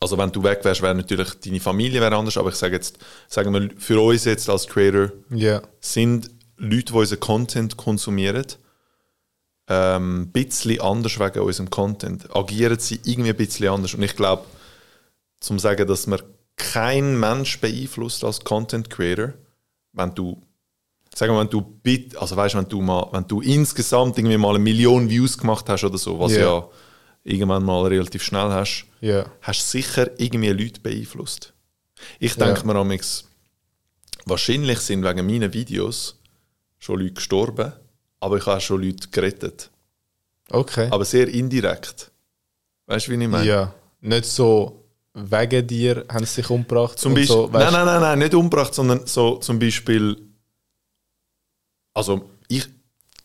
Also wenn du weg wärst, wäre natürlich deine Familie wäre anders, aber ich sage jetzt, sagen wir für uns jetzt als Creator, Ja. sind Leute, die unseren Content konsumieren, ähm, ein bisschen anders wegen unserem Content. Agieren sie irgendwie ein bisschen anders. Und ich glaube, zum sagen, dass man kein Mensch beeinflusst als Content Creator, wenn du sagen wir, wenn du bit, also weißt, wenn du mal, wenn du insgesamt irgendwie mal eine Million Views gemacht hast oder so, was Ja. ja irgendwann mal relativ schnell hast, Ja. hast du sicher irgendwie Leute beeinflusst. Ich denke mir amigs, wahrscheinlich sind wegen meinen Videos schon Leute gestorben, aber ich habe schon Leute gerettet. Okay. Aber sehr indirekt. Weißt du, wie ich meine? ja. Nicht so wegen dir haben sie sich umgebracht. Zum Beispiel, so, nein, nein, nein, nein, nicht umgebracht, sondern so zum Beispiel, also ich,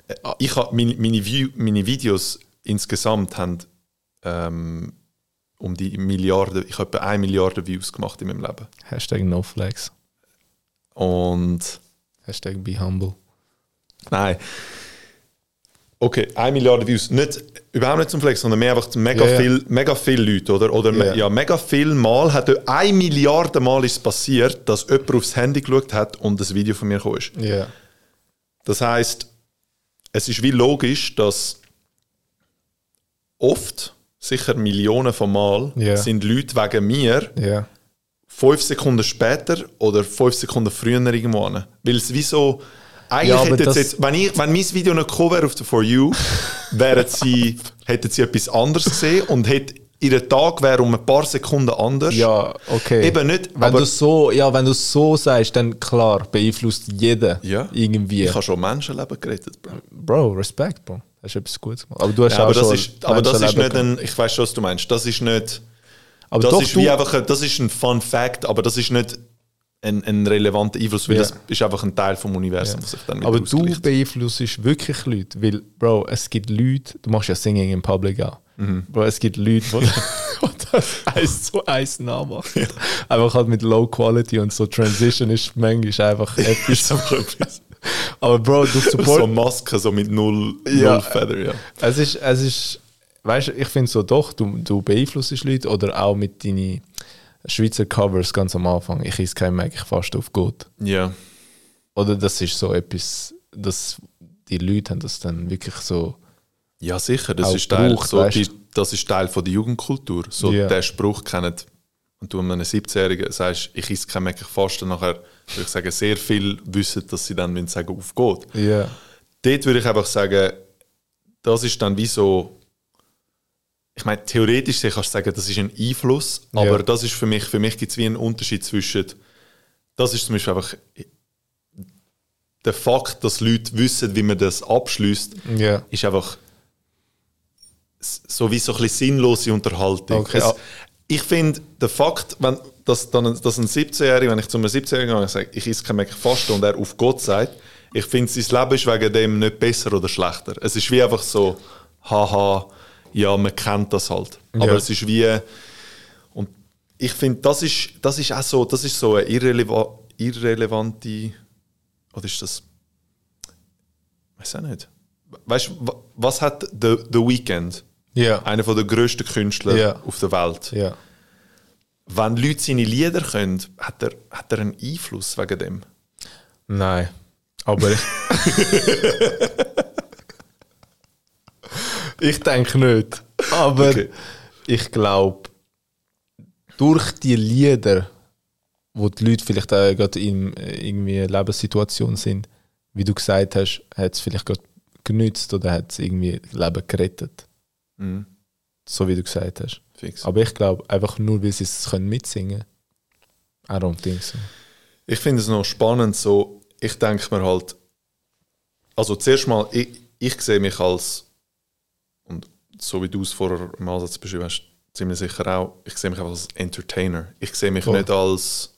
äh, ich habe meine, meine, View, meine Videos insgesamt haben ähm, um die Milliarden, ich habe etwa eine Milliarde Views gemacht in meinem Leben. Hashtag NoFlex. Und Hashtag Be Humble. nein. Okay, eine Milliarde Views. Nicht, überhaupt nicht zum Flex, sondern mehr einfach mega, ja. Viel, mega viele Leute, oder? Oder Ja. ja, mega viel Mal hat eine Milliarde Mal ist passiert, dass jemand aufs Handy geschaut hat und das Video von mir gekommen ist. Ja. Das heißt, es ist wie logisch, dass oft, sicher Millionen von Mal, Ja. sind Leute wegen mir Ja. fünf Sekunden später oder fünf Sekunden früher irgendwo an. Weil es wie so. Eigentlich Ja, hätten sie jetzt, wenn, ich, wenn mein Video nicht gekommen wäre auf der For You, wären sie, hätten sie etwas anderes gesehen und hätte, ihr Tag wäre um ein paar Sekunden anders. Ja, okay. Eben nicht, Wenn du so, ja, wenn du so sagst, dann klar, beeinflusst jeder ja, irgendwie. ich habe schon Menschenleben gerettet, Bro. Bro, Respekt, Bro. Hast du etwas Gutes gemacht. Aber du hast Ja, aber das schon ist, aber das ist nicht ein, ich weiß schon, was du meinst. Das ist nicht, Aber das doch, ist du, wie einfach, ein- das ist ein Fun Fact, aber das ist nicht ein, ein relevanter Einfluss, weil Ja. das ist einfach ein Teil vom Universum, was sich dann aber du beeinflusst wirklich Leute, weil, Bro, es gibt Leute, du machst ja Singing in Public auch. Mhm. Bro, es gibt Leute, die das eins zu eins nachmachen. Einfach halt mit Low Quality und so Transition ist manchmal einfach episch. ist einfach etwas. Aber Bro, du So support. Maske, so mit null, Ja. null Feather, ja. Es ist, es ist, weißt du, ich finde so doch, du, du beeinflusst Leute oder auch mit deinen Schweizer Covers ganz am Anfang. Ich esse kein Mac, ich faste auf Gott. Ja, Oder das ist so etwas, dass die Leute haben das dann wirklich so. Ja sicher, das ist, Teil, braucht, so, die, das ist Teil von der Jugendkultur. So Ja. der Spruch kennt, und du einem 17-Jährigen sagst, ich esse kein Mac, ich faste, nachher würde ich sagen, sehr viel wissen, dass sie dann müssen sagen, auf Gott. Ja. dort würde ich einfach sagen, das ist dann wie so. Ich meine, theoretisch kannst du sagen, das ist ein Einfluss, aber das ist für mich, für mich gibt es wie einen Unterschied zwischen. Das ist zum Beispiel einfach der Fakt, dass Leute wissen, wie man das abschließt, Ja. ist einfach so wie so ein bisschen sinnlose Unterhaltung. Okay, Es, ah. ich finde, der Fakt, wenn dass, dann, dass ein 17-Jähriger, wenn ich zu einem 17-Jährigen gehe und sage, ich esse kein Mac, ich faste und er auf Gott sagt, ich finde, sein Leben ist wegen dem nicht besser oder schlechter. Es ist wie einfach so, haha, ja, man kennt das halt. Aber Ja. es ist wie, und ich finde, das ist, das ist auch so, das ist so eine irreleva irrelevante, oder ist das, weiß auch nicht. Weißt du, wa- was hat The, The Weeknd, Ja. einer der grössten Künstler Ja. auf der Welt, Ja. wenn Leute seine Lieder können, hat er, hat er einen Einfluss wegen dem? Nein. Aber ich. ich denke nicht. Aber Okay. ich glaube, durch die Lieder, wo die Leute vielleicht auch gerade in äh, irgendwie einer Lebenssituation sind, wie du gesagt hast, hat es vielleicht gerade genützt oder hat es irgendwie Leben gerettet. Mhm. So wie du gesagt hast. Fix. Aber ich glaube, einfach nur, weil sie es können mitsingen I don't think so. Ich finde es noch spannend, so, ich denke mir halt, also zuerst mal, ich, ich sehe mich als, und so wie du es vorher im Ansatz beschrieben hast, ziemlich sicher auch, ich sehe mich einfach als Entertainer. Ich sehe mich Voll. nicht als,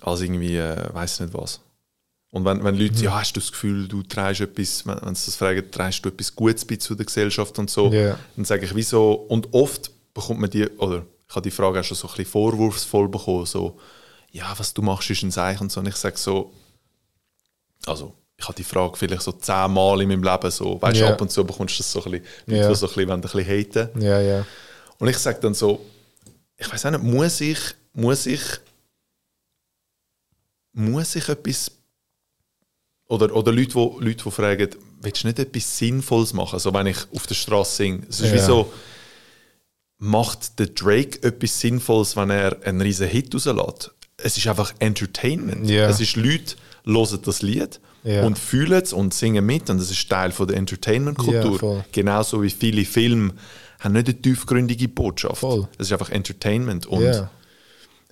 als irgendwie, äh, weiß nicht was. Und wenn, wenn Leute, ja, hast du das Gefühl, du trägst etwas, wenn, wenn sie das fragen, trägst du etwas Gutes bei zu der Gesellschaft und so, Ja. dann sage ich, wieso, und oft bekommt man die, oder ich habe die Frage auch schon so ein bisschen vorwurfsvoll bekommen, so, ja, was du machst, ist ein Zeichen und so. Und ich sage so, also, ich habe die Frage vielleicht so zehnmal in meinem Leben so, weißt du, Ja. ab und zu bekommst du das so ein bisschen, die so ein bisschen, wollen ein bisschen haten. Ja, ja. Und ich sage dann so, ich weiß auch nicht, muss ich, muss ich, muss ich etwas, oder, oder Leute, die, Leute, die fragen, willst du nicht etwas Sinnvolles machen, so wenn ich auf der Straße singe? Es ist wie Ja. so, macht der Drake etwas Sinnvolles, wenn er einen riesen Hit rauslässt? Es ist einfach Entertainment. Ja. Es ist Leute hören das Lied Ja. und fühlen es und singen mit und das ist Teil von der Ja, Entertainment-Kultur. voll. Genauso wie viele Filme haben nicht eine tiefgründige Botschaft. Voll. Es ist einfach Entertainment und Ja.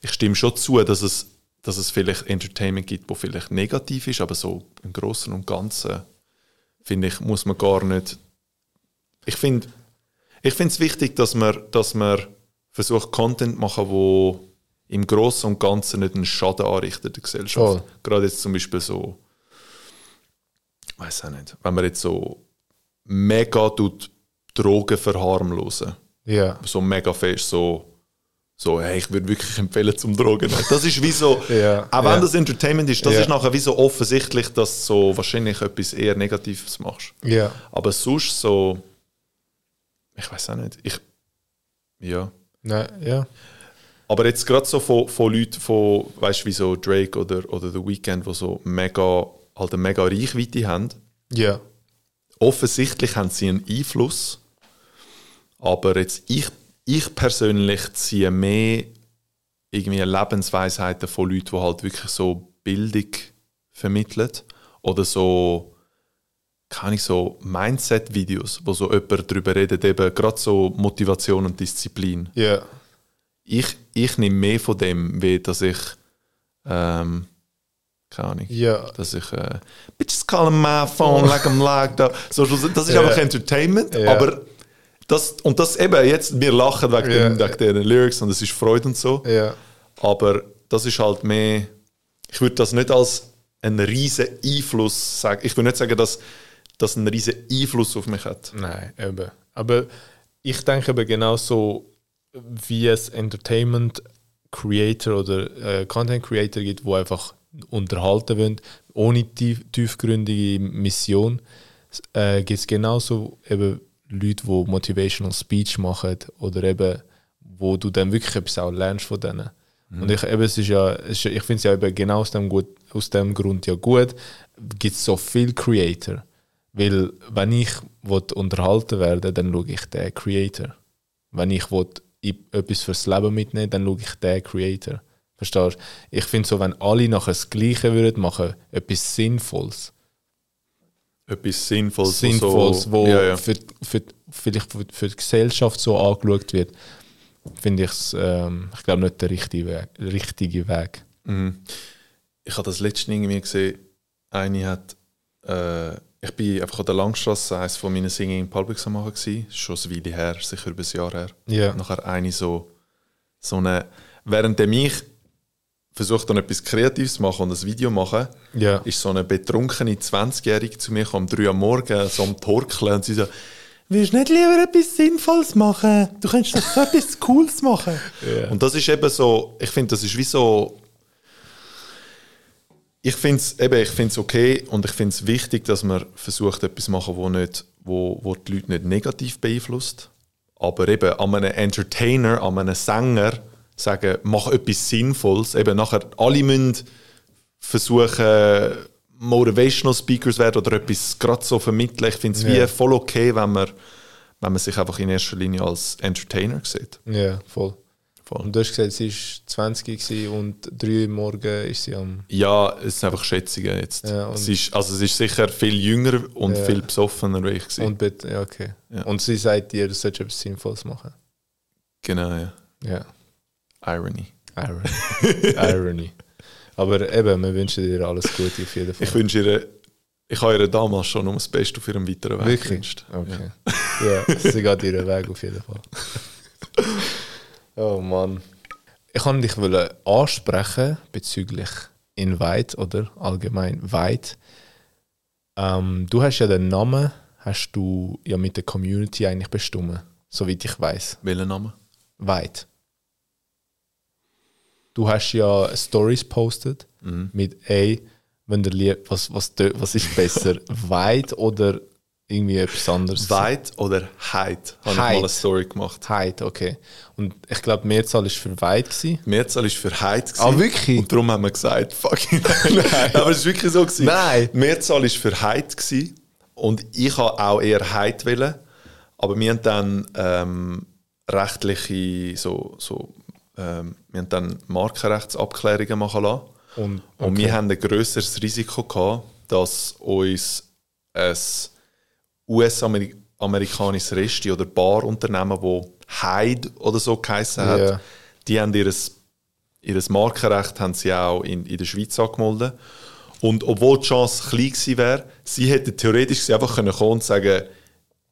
ich stimme schon zu, dass es, dass es vielleicht Entertainment gibt, wo vielleicht negativ ist, aber so im Großen und Ganzen finde ich, muss man gar nicht. Ich finde ich finde es wichtig, dass man, dass man versucht, Content zu machen, wo im Großen und Ganzen nicht einen Schaden anrichtet der Gesellschaft. Voll. Gerade jetzt zum Beispiel so, weiß auch nicht, wenn man jetzt so mega tut Drogen verharmlosen Ja. so mega fest, so, so hey, ich würde wirklich empfehlen zum Drogen. Das ist wie so, Ja, auch wenn ja. das Entertainment ist, das Ja. ist nachher wie so offensichtlich, dass du so wahrscheinlich etwas eher Negatives machst. Ja. Aber sonst so, ich weiß auch nicht, ich, ja. Nein, ja. Aber jetzt gerade so von, von Leuten, von, weißt du, wie so Drake oder, oder The Weeknd, die so mega, halt eine mega Reichweite haben, Ja. offensichtlich haben sie einen Einfluss, aber jetzt ich, ich persönlich ziehe mehr irgendwie Lebensweisheiten von Leuten, die halt wirklich so Bildung vermitteln oder so, kann ich so Mindset-Videos, wo so jemand darüber redet, eben gerade so Motivation und Disziplin. Ja. Ich, ich nehme mehr von dem, wie dass ich, ähm, keine Ahnung, Ja. dass ich äh, Bitches call my phone like I'm like da. So, das ist Ja. einfach Entertainment, Ja. aber das und das eben jetzt wir lachen wegen, Ja. den, wegen den Lyrics und es ist Freude und so, Ja. aber das ist halt mehr ich würde das nicht als einen riesen Einfluss sagen. Ich würde nicht sagen, dass das einen riesen Einfluss auf mich hat. Nein, eben. Aber ich denke eben genauso, wie es Entertainment Creator oder äh, Content Creator gibt, wo einfach unterhalten wollen, ohne tief, tiefgründige Mission, äh, gibt es genauso eben Leute, die Motivational Speech machen oder eben, wo du dann wirklich etwas auch lernst von denen. Und ich, eben, es ist ja, es ist, ich finde es ja eben genau aus dem, gut, aus dem Grund ja gut, gibt es so viel Creator. Weil, wenn ich unterhalten werde, dann schaue ich den Creator. Wenn ich etwas fürs Leben mitnehmen, dann schaue ich den Creator. Verstehst du? Ich finde so, wenn alle nachher das Gleiche würden machen, etwas Sinnvolles, Etwas Sinnvolles, Sinnvolles, so, wo ja, ja. Für, für, vielleicht für, für die Gesellschaft so angeschaut wird, finde ich es, ähm, ich glaube, nicht der richtige Weg. Richtige Weg. Mhm. Ich habe das letzte irgendwie gesehen, eine hat, äh, ich bin einfach an der Langstrasse eines von meinen Singing in Public am machen gewesen, schon eine Weile her, sicher über ein Jahr her. Ja. Nachher eine so, so eine, während ich versucht dann etwas Kreatives zu machen und ein Video machen, Ja. ist so eine betrunkene 20-Jährige zu mir um 3 Uhr am Morgen, so am Torkeln und sie so, willst du nicht lieber etwas Sinnvolles machen? Du könntest doch so etwas Cooles machen. Ja. Und das ist eben so, ich finde, das ist wie so, ich finde es eben, ich finde es okay und ich finde es wichtig, dass man versucht, etwas zu machen, wo, nicht, wo, wo die Leute nicht negativ beeinflusst. Aber eben an einem Entertainer, an einem Sänger sagen, mach etwas Sinnvolles. Eben nachher, alle müssen versuchen, Motivational Speakers werden oder etwas gerade so vermitteln. Ich finde es wie voll okay, wenn man, wenn man sich einfach in erster Linie als Entertainer sieht. Ja, voll. Voll. Und du hast gesagt, sie war 20 gewesen und 3 Uhr morgen ist sie am. Ja, es sind einfach Schätzungen jetzt. Ja, es ist, also es ist sicher viel jünger und Ja. viel besoffener wie ich. gewesen. Und bitte, ja, okay. Ja. Und sie sagt dir, du solltest etwas Sinnvolles machen. genau, ja. Ja. Irony. Irony. Irony. Aber eben, wir wünschen dir alles Gute auf jeden Fall. Ich wünsche ihr, ich habe ihr damals schon nur das Beste auf ihrem weiteren Weg Wirklich? gewünscht. Okay. Ja. sie geht ihren Weg auf jeden Fall. Oh Mann. Ich wollte dich ansprechen bezüglich Invite oder allgemein Weit. Ähm, du hast ja den Namen, hast du ja mit der Community eigentlich bestimmt, soweit ich weiß. Welchen Namen? Weit. Du hast ja Stories postet Mhm. mit ey, wenn der lieb, was, was, was ist besser, weit oder irgendwie etwas anderes? Weit oder Heid? Habe ich Heid. mal eine Story gemacht. Weit, okay. Und ich glaube, Mehrzahl ist für weit gewesen. Mehrzahl ist für Heid. Ah, gewesen. wirklich? Und darum haben wir gesagt, fucking nein. Aber es ist wirklich so. Gewesen. Nein. Mehrzahl ist für Heid. Gewesen. Und ich habe auch eher Heid wählen. Aber wir haben dann ähm, rechtliche, so, so ähm, wir haben dann Markenrechtsabklärungen machen lassen. Und, Und wir haben ein grösseres Risiko gehabt, dass uns ein US-amerikanisches Resti oder Barunternehmen, wo Hyde oder so geheißen hat, Ja. die haben ihres, ihres Markenrecht haben sie auch in, in der Schweiz angemeldet. Und obwohl die Chance klein gewesen wäre, sie hätten theoretisch sie einfach können kommen und sagen,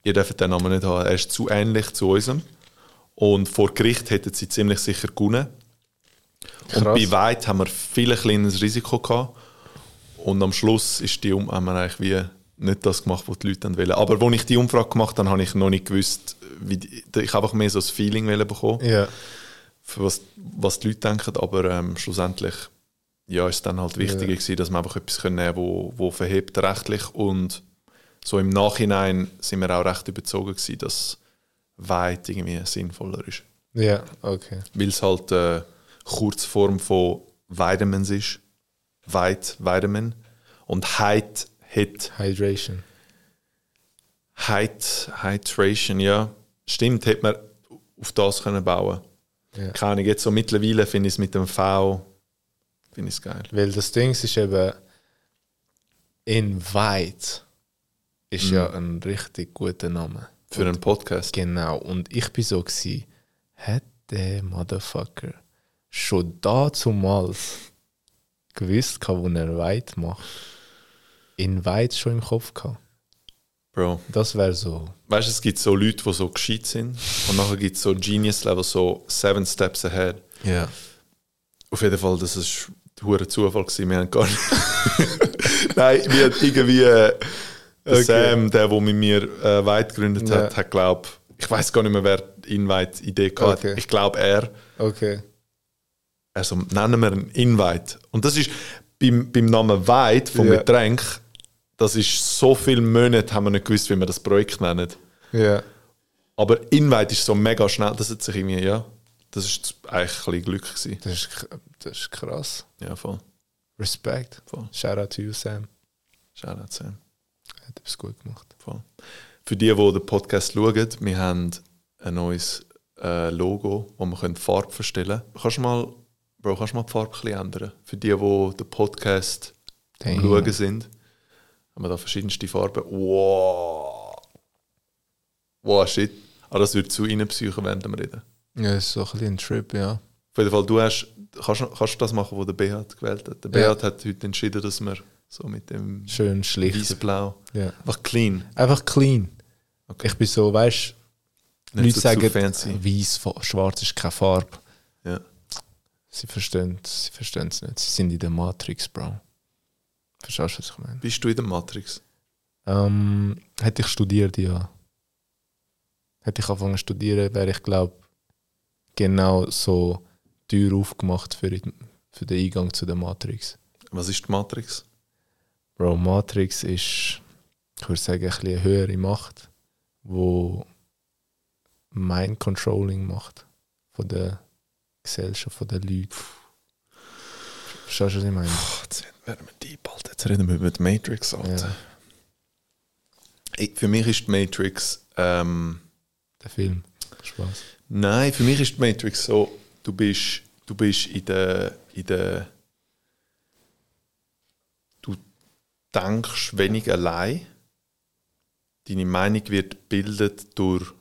ihr dürft den Namen nicht haben, er ist zu ähnlich zu unserem. Und vor Gericht hätten sie ziemlich sicher gewonnen. Und Krass. bei weit haben wir viel ein kleines Risiko gehabt. Und am Schluss ist die um haben wir eigentlich wie nicht das gemacht, was die Leute wollen. Aber als ich die Umfrage gemacht habe, habe ich noch nicht gewusst, wie die, ich habe einfach mehr so das Feeling bekommen, Ja. für was, was die Leute denken. Aber ähm, schlussendlich ja, ist es dann halt wichtiger Ja. gewesen, dass wir einfach etwas können nehmen wo, wo verhebt rechtlich. Und so im Nachhinein sind wir auch recht überzogen gewesen, dass weit irgendwie sinnvoller ist. Ja, okay. Weil es halt äh, Kurzform von Vitamins ist. Weit, Vitamin. Und Height, Hit, Hydration. Height, Hydration, ja. Stimmt, hätte man auf das können bauen Ja. Keine Ahnung, jetzt so mittlerweile finde ich es mit dem V, finde ich geil. Weil das Ding ist eben, Invite ist ja ein richtig guter Name. Für einen Podcast. Genau, und ich bin so gsi, hat der Motherfucker schon dazumals gewusst, gehabt, wo er weit macht, Invite schon im Kopf gehabt. Bro. Das wäre so. Weißt du, es gibt so Leute, die so gescheit sind. Und nachher gibt es so Genius-Level, so seven steps ahead. Ja. Auf jeden Fall, das ist ein hoher Zufall gewesen. Wir haben gar nicht. Nein, wir haben irgendwie äh, Okay. Sam, der, der mit mir äh, weit gegründet hat, Ja. hat glaube ich weiß gar nicht mehr, wer die Invite-Idee gehabt Okay. hat. Ich glaube er. Okay. Also nennen wir einen Invite. Und das ist beim, beim Namen White vom Ja. Getränk, das ist so viele Monate, haben wir nicht gewusst, wie wir das Projekt nennen. Ja. Aber Invite ist so mega schnell, das hat sich irgendwie, ja, das ist eigentlich ein bisschen Glück gewesen. Das ist, das ist krass. Ja, voll. Respekt. Voll. Shout out to you, Sam. Shoutout Sam. Hat etwas gut gemacht. Voll. Für die, die den Podcast schauen, wir haben ein neues äh, Logo, wo wir können die Farbe verstellen können. Kannst du mal, Bro, kannst du mal die Farbe ein bisschen ändern? Für die, die den Podcast am Damn. Schauen sind, haben wir da verschiedenste Farben. Wow! Wow, shit. Aber das wird zu reinpsychen, während wir reden. Ja, ist so ein bisschen ein Trip, ja. Auf jeden Fall, du hast, kannst, kannst du das machen, was der Beat gewählt hat. Der Ja. Beat hat heute entschieden, dass wir so mit dem Schön schlicht. Weiß-Blau, Ja. einfach clean, Einfach clean. Okay. Ich bin so, weißt du, Leute so sagen, weiß, schwarz ist keine Farbe. Ja. Sie verstehen sie verstehen es nicht. Sie sind in der Matrix, Bro. Verstehst du, was ich meine? Bist du in der Matrix? Ähm, hätte ich studiert, ja. Hätte ich angefangen zu studieren, wäre ich, glaube genau so die Tür aufgemacht für, für den Eingang zu der Matrix. Was ist die Matrix? Bro, Matrix ist, ich würde sagen, ein eine höhere Macht, wo Mind Controlling macht von der Gesellschaft, von den Leuten. Verstehst du, was ich meine? Boah, jetzt werden wir deep, Alter. Jetzt reden wir über die Matrix, Alter. Ja, Ich, für mich ist die Matrix, ähm, der Film. Spaß. nein, für mich ist die Matrix so, du bist, du bist in der, in der, du denkst wenig allein, deine Meinung wird gebildet durch,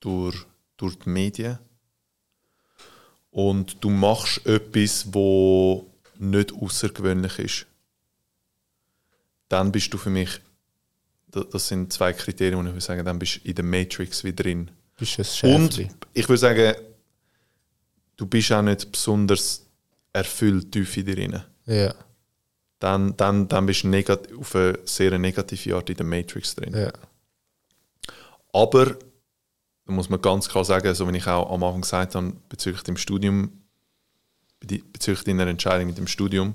durch, durch die Medien und du machst etwas, wo nicht außergewöhnlich ist. Dann bist du für mich, da- das sind zwei Kriterien, die ich würde sagen, dann bist du in der Matrix wieder drin. Bist ein Und ich würde sagen, du bist auch nicht besonders erfüllt tief in dir drin. Ja, Dann, dann, dann bist du auf eine sehr negative Art in der Matrix drin. ja. Aber, da muss man ganz klar sagen, so wie ich auch am Anfang gesagt habe, bezüglich dem Studium, be- bezüglich deiner Entscheidung mit dem Studium,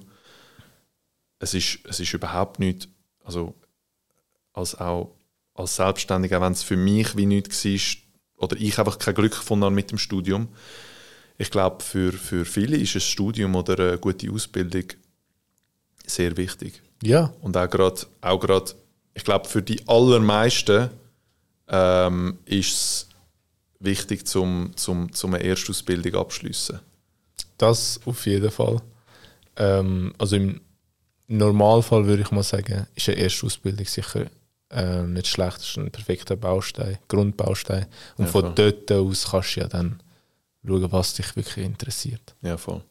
es ist, es ist überhaupt nicht, also als auch als Selbstständiger, wenn es für mich wie nichts war, oder ich einfach kein Glück gefunden habe mit dem Studium. Ich glaube, für, für viele ist ein Studium oder eine gute Ausbildung sehr wichtig. Ja, Und auch gerade, auch gerade ich glaube, für die allermeisten ähm, ist es wichtig, zum, zum, zum eine Erstausbildung abschließen. Das auf jeden Fall. Ähm, also im Normalfall würde ich mal sagen, ist eine Erstausbildung sicher ähm, nicht schlecht. Das ist ein perfekter Baustein, Grundbaustein. Und Ja, von voll. dort aus kannst du ja dann schauen, was dich wirklich interessiert. Ja, voll.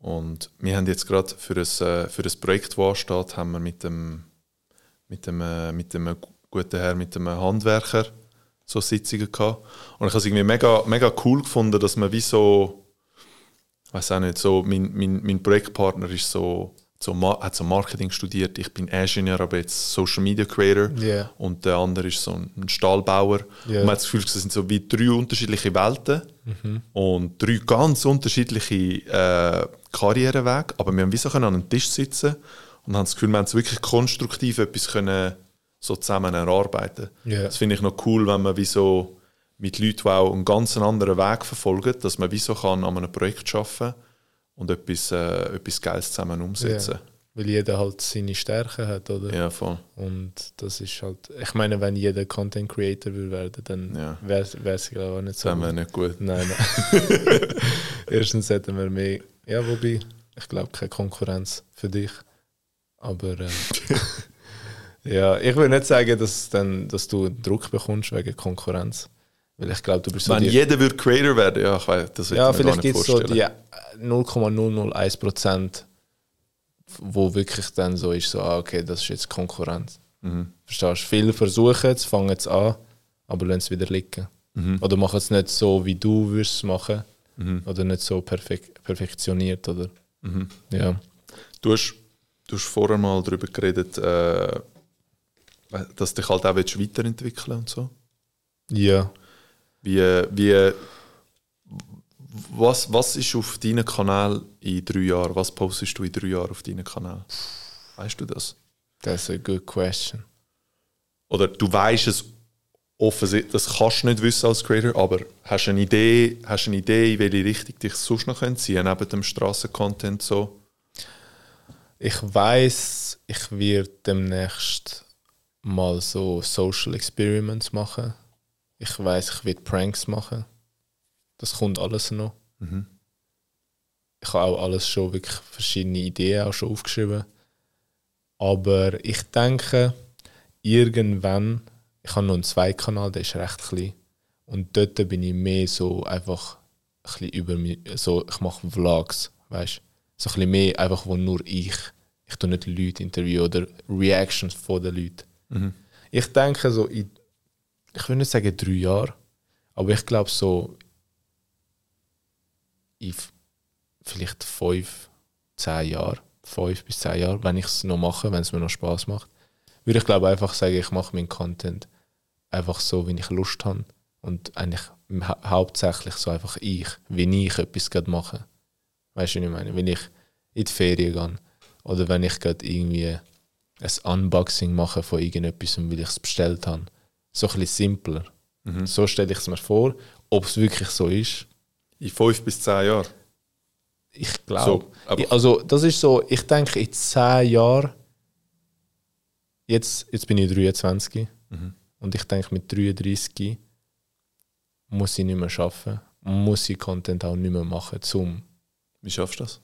Und wir haben jetzt gerade für ein, äh, für ein Projekt, das ansteht, haben wir mit dem, mit dem, äh, mit dem guten Herr, mit dem Handwerker so Sitzungen gehabt. Und ich habe es irgendwie mega, mega cool gefunden, dass man wie so, ich weiß auch nicht, so, mein, mein, mein Projektpartner ist so, Ma- hat so Marketing studiert, ich bin Ingenieur, aber jetzt Social Media Creator. Ja. Und der andere ist so ein Stahlbauer. Ja. Und man hat das Gefühl, es sind so wie drei unterschiedliche Welten und drei ganz unterschiedliche äh, Karrierewege. Aber wir haben wie so können an einem Tisch sitzen und haben das Gefühl, wir haben wirklich konstruktiv etwas können so zusammen erarbeiten. Ja. Das finde ich noch cool, wenn man wie so mit Leuten, die auch einen ganz anderen Weg verfolgen, dass man wie so kann an einem Projekt arbeiten und etwas, äh, etwas Geiles zusammen umsetzen. Ja. Weil jeder halt seine Stärken hat, oder? Ja, voll. Und das ist halt, ich meine, wenn jeder Content Creator will werden, dann Ja. wäre es glaube ich auch nicht so. Das wir nicht gut. Nein, nein. Erstens hätten wir mehr, ja, wobei, ich glaube, keine Konkurrenz für dich. Aber ähm, ja, ich will nicht sagen, dass, dann, dass du Druck bekommst wegen Konkurrenz. Weil ich glaube, du bist so Wenn jeder würde Creator werden, ja, ich weiß, das Ja, vielleicht gibt es so die 0,001%, wo wirklich dann so ist, so, ah, okay, das ist jetzt Konkurrenz. Mhm. Verstehst du? Viele versuchen es, fangen es an, aber lassen es wieder liegen. Mhm. Oder machen es nicht so, wie du würdest es machen. Oder nicht so perfek perfektioniert. Oder, Mhm. ja. Du hast, du hast vorher mal darüber geredet, äh, dass du dich halt auch weiterentwickeln und so. ja. Wie, wie, was, was ist auf deinem Kanal in drei Jahren? Was postest du in drei Jahren auf deinem Kanal? Weißt du das? That's a good question. Oder du weißt es offensichtlich, das kannst du nicht wissen als Creator, aber hast du eine Idee, hast eine Idee, in welche Richtung dich sonst noch können ziehen neben dem Straßencontent so? Ich weiß, ich werde demnächst mal so Social Experiments machen. Ich weiß, ich werde Pranks machen. Das kommt alles noch. Mhm. Ich habe auch alles schon wirklich verschiedene Ideen auch schon aufgeschrieben. Aber ich denke, irgendwann, ich habe noch einen Zweikanal, der ist recht klein. Und dort bin ich mehr so einfach ein bisschen über mich, so, ich mache Vlogs, weißt du? So ein bisschen mehr einfach, wo nur ich, ich tue nicht Leute interviewen oder Reactions von den Leuten. Mhm. Ich denke so, in, ich will nicht sagen drei Jahre, aber ich glaube so in vielleicht fünf, zehn Jahren, fünf bis zehn Jahre, wenn ich es noch mache, wenn es mir noch Spaß macht, würde ich glaube einfach sagen, ich mache meinen Content einfach so, wie ich Lust habe und eigentlich hau- hauptsächlich so einfach ich, wie ich etwas gerade mache. Weißt du, was ich meine? Wenn ich in die Ferien gehe oder wenn ich gerade irgendwie ein Unboxing mache von irgendetwas, weil ich es bestellt habe. So ein bisschen simpler. Mhm. So stelle ich es mir vor. Ob es wirklich so ist, In fünf bis zehn Jahren. ich glaube. So, also, das ist so, ich denke, in zehn Jahren, jetzt, jetzt bin ich 23 Mhm. und ich denke, mit 33 muss ich nicht mehr arbeiten, muss ich Content auch nicht mehr machen, zum Wie schaffst du das?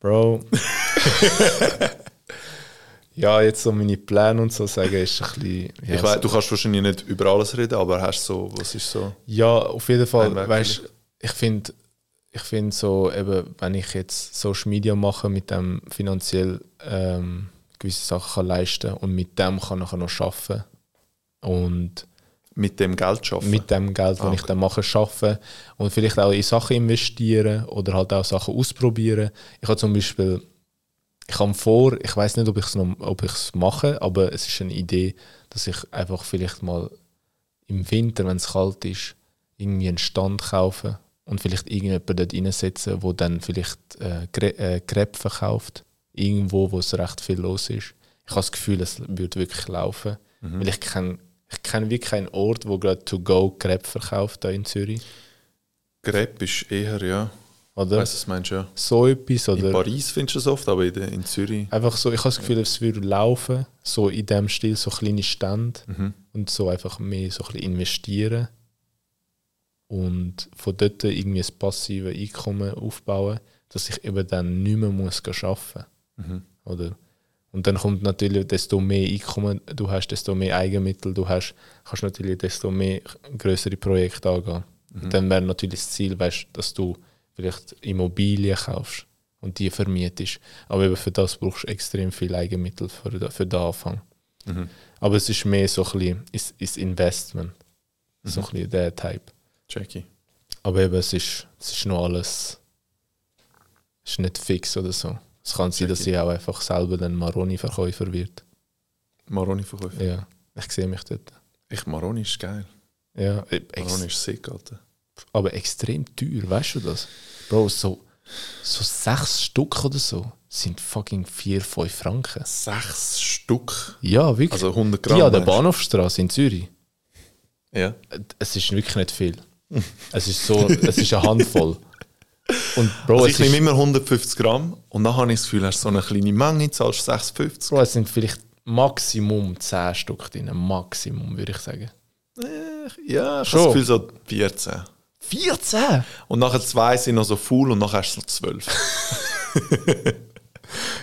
Bro. ja, jetzt so meine Pläne und so sagen, ist ein bisschen. Ja, ich weiss, du kannst wahrscheinlich nicht über alles reden, aber hast so, was ist so? Ja, auf jeden Fall. Weißt, ich finde, ich finde so, eben, wenn ich jetzt Social Media mache, mit dem finanziell ähm, gewisse Sachen kann leisten und mit dem kann ich noch arbeiten und Mit dem Geld schaffen? mit dem Geld, das Ah, ich dann mache, arbeiten und vielleicht auch in Sachen investieren oder halt auch Sachen ausprobieren. Ich habe zum Beispiel, ich habe vor, ich weiß nicht, ob ich es ob ich es mache, aber es ist eine Idee, dass ich einfach vielleicht mal im Winter, wenn es kalt ist, irgendwie einen Stand kaufe und vielleicht irgendjemand dort reinsetzen, wo dann vielleicht äh, äh, Crepe verkauft, irgendwo, wo es recht viel los ist. Ich habe das Gefühl, es würde wirklich laufen, weil ich kenne ich kenne wirklich keinen Ort, wo gerade to go Crepe verkauft da in Zürich. Crepe ist eher, ja. Oder? Weißt du, was meinst du? Ja. So etwas, In oder? Paris findest du das oft, aber in, in Zürich. Einfach so, ich habe das Gefühl, es würde laufen, so in dem Stil, so kleine Stände Mhm. und so einfach mehr so ein bisschen investieren und von dort irgendwie ein passives Einkommen aufbauen, dass ich eben dann nicht mehr muss arbeiten Mhm. oder? Und dann kommt natürlich, desto mehr Einkommen du hast, desto mehr Eigenmittel du hast, kannst du natürlich desto mehr größere Projekte angehen. Und dann wäre natürlich das Ziel, weißt, dass du vielleicht Immobilien kaufst und die vermietest. Aber eben für das brauchst du extrem viel Eigenmittel für, den- für den Anfang. Mhm. Aber es ist mehr so ein bisschen ist, ist Investment. So ein bisschen der Type. Jackie. Aber eben, es ist, es ist noch alles. Es ist nicht fix oder so. Es kann sein, dass sie auch einfach selber dann Maroni-Verkäufer wird. Maroni-Verkäufer. Ja, ich sehe mich dort. Ich, Maroni ist geil. Ja, Maroni ist sick, Alter. aber extrem teuer, weißt du das? Bro, so, so sechs Stück oder so sind fucking 4, 5 Franken. Sechs Stück. Ja, wirklich. Also 100 Gramm. die an der? Bahnhofstraße in Zürich. Ja. Es ist wirklich nicht viel. es ist so, es ist eine Handvoll. Und Bro, Also ich nehme immer 150 Gramm und dann habe ich das Gefühl, hast so eine kleine Menge, zahlst 6,50. Bro, es sind vielleicht Maximum 10 Stück drin. Maximum, würde ich sagen. Äh, Ja, ich Schon. habe das Gefühl, so 14. 14? Und nachher zwei sind noch so full und nachher hast du so 12.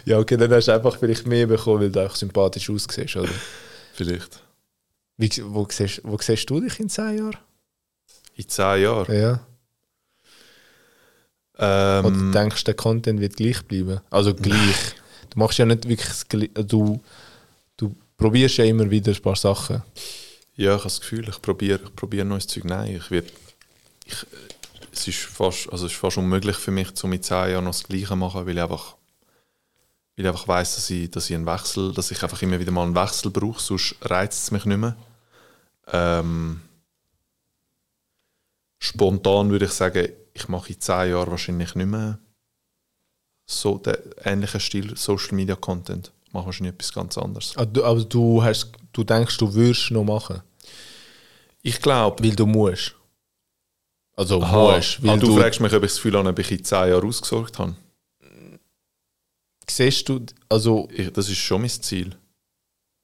Ja, okay, dann hast du einfach vielleicht mehr bekommen, weil du auch sympathisch aussiehst, oder? Vielleicht. Wie, wo, siehst, wo siehst du dich in 10 Jahren? In 10 Jahren. Ja. Oder Ähm, denkst du, der Content wird gleich bleiben? Also gleich. Du machst ja nicht wirklich das Gli- du, du probierst ja immer wieder ein paar Sachen. ja, ich habe das Gefühl, ich probiere ich probiere neues Zeug. Nein, ich werde. Ich, es, ist fast, also es ist fast unmöglich für mich, um in 10 Jahren noch das Gleiche zu machen, weil ich einfach, weil ich einfach weiss, dass ich, dass ich einen Wechsel, dass ich einfach immer wieder mal einen Wechsel brauche, sonst reizt es mich nicht mehr. Ähm, spontan würde ich sagen, ich mache in 10 Jahren wahrscheinlich nicht mehr so den ähnlichen Stil Social Media Content. Ich mache wahrscheinlich etwas ganz anderes. Aber du, aber du, hast, du denkst, du würdest noch machen, Ich glaube, weil du musst. Also Aha, musst. ah, Weil du, du, fragst mich, ob ich das Gefühl habe, ob ich in 10 Jahren ausgesorgt habe. siehst du, also Ich, das ist schon mein Ziel.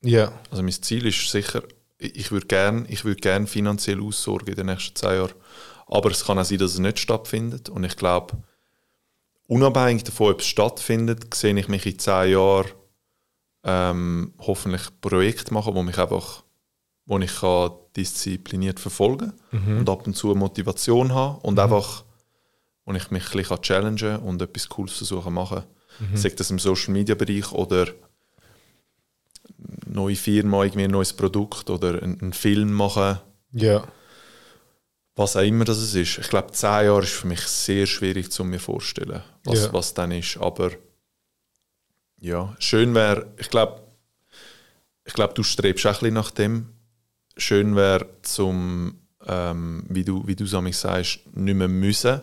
ja, Also mein Ziel ist sicher, ich ich würde gerne würd gern finanziell aussorgen in den nächsten 10 Jahren. Aber es kann auch sein, dass es nicht stattfindet. Und ich glaube, unabhängig davon, ob es stattfindet, sehe ich mich in 10 Jahren ähm, hoffentlich Projekte machen, wo mich einfach wo ich kann diszipliniert verfolgen kann und ab und zu Motivation haben und einfach wo ich mich ein bisschen challengen und etwas Cooles versuchen zu machen. Sei das im Social Media Bereich oder neue Firma, irgendwie ein neues Produkt oder einen, Film machen, ja, was auch immer das ist. Ich glaube, zehn Jahre ist für mich sehr schwierig zu mir vorstellen, was, Ja. was dann ist. Aber ja, schön wäre, ich glaube, ich glaube, du strebst auch ein bisschen nach dem. Schön wäre zum, ähm, wie du, wie du Sammy sagst, nicht mehr müssen,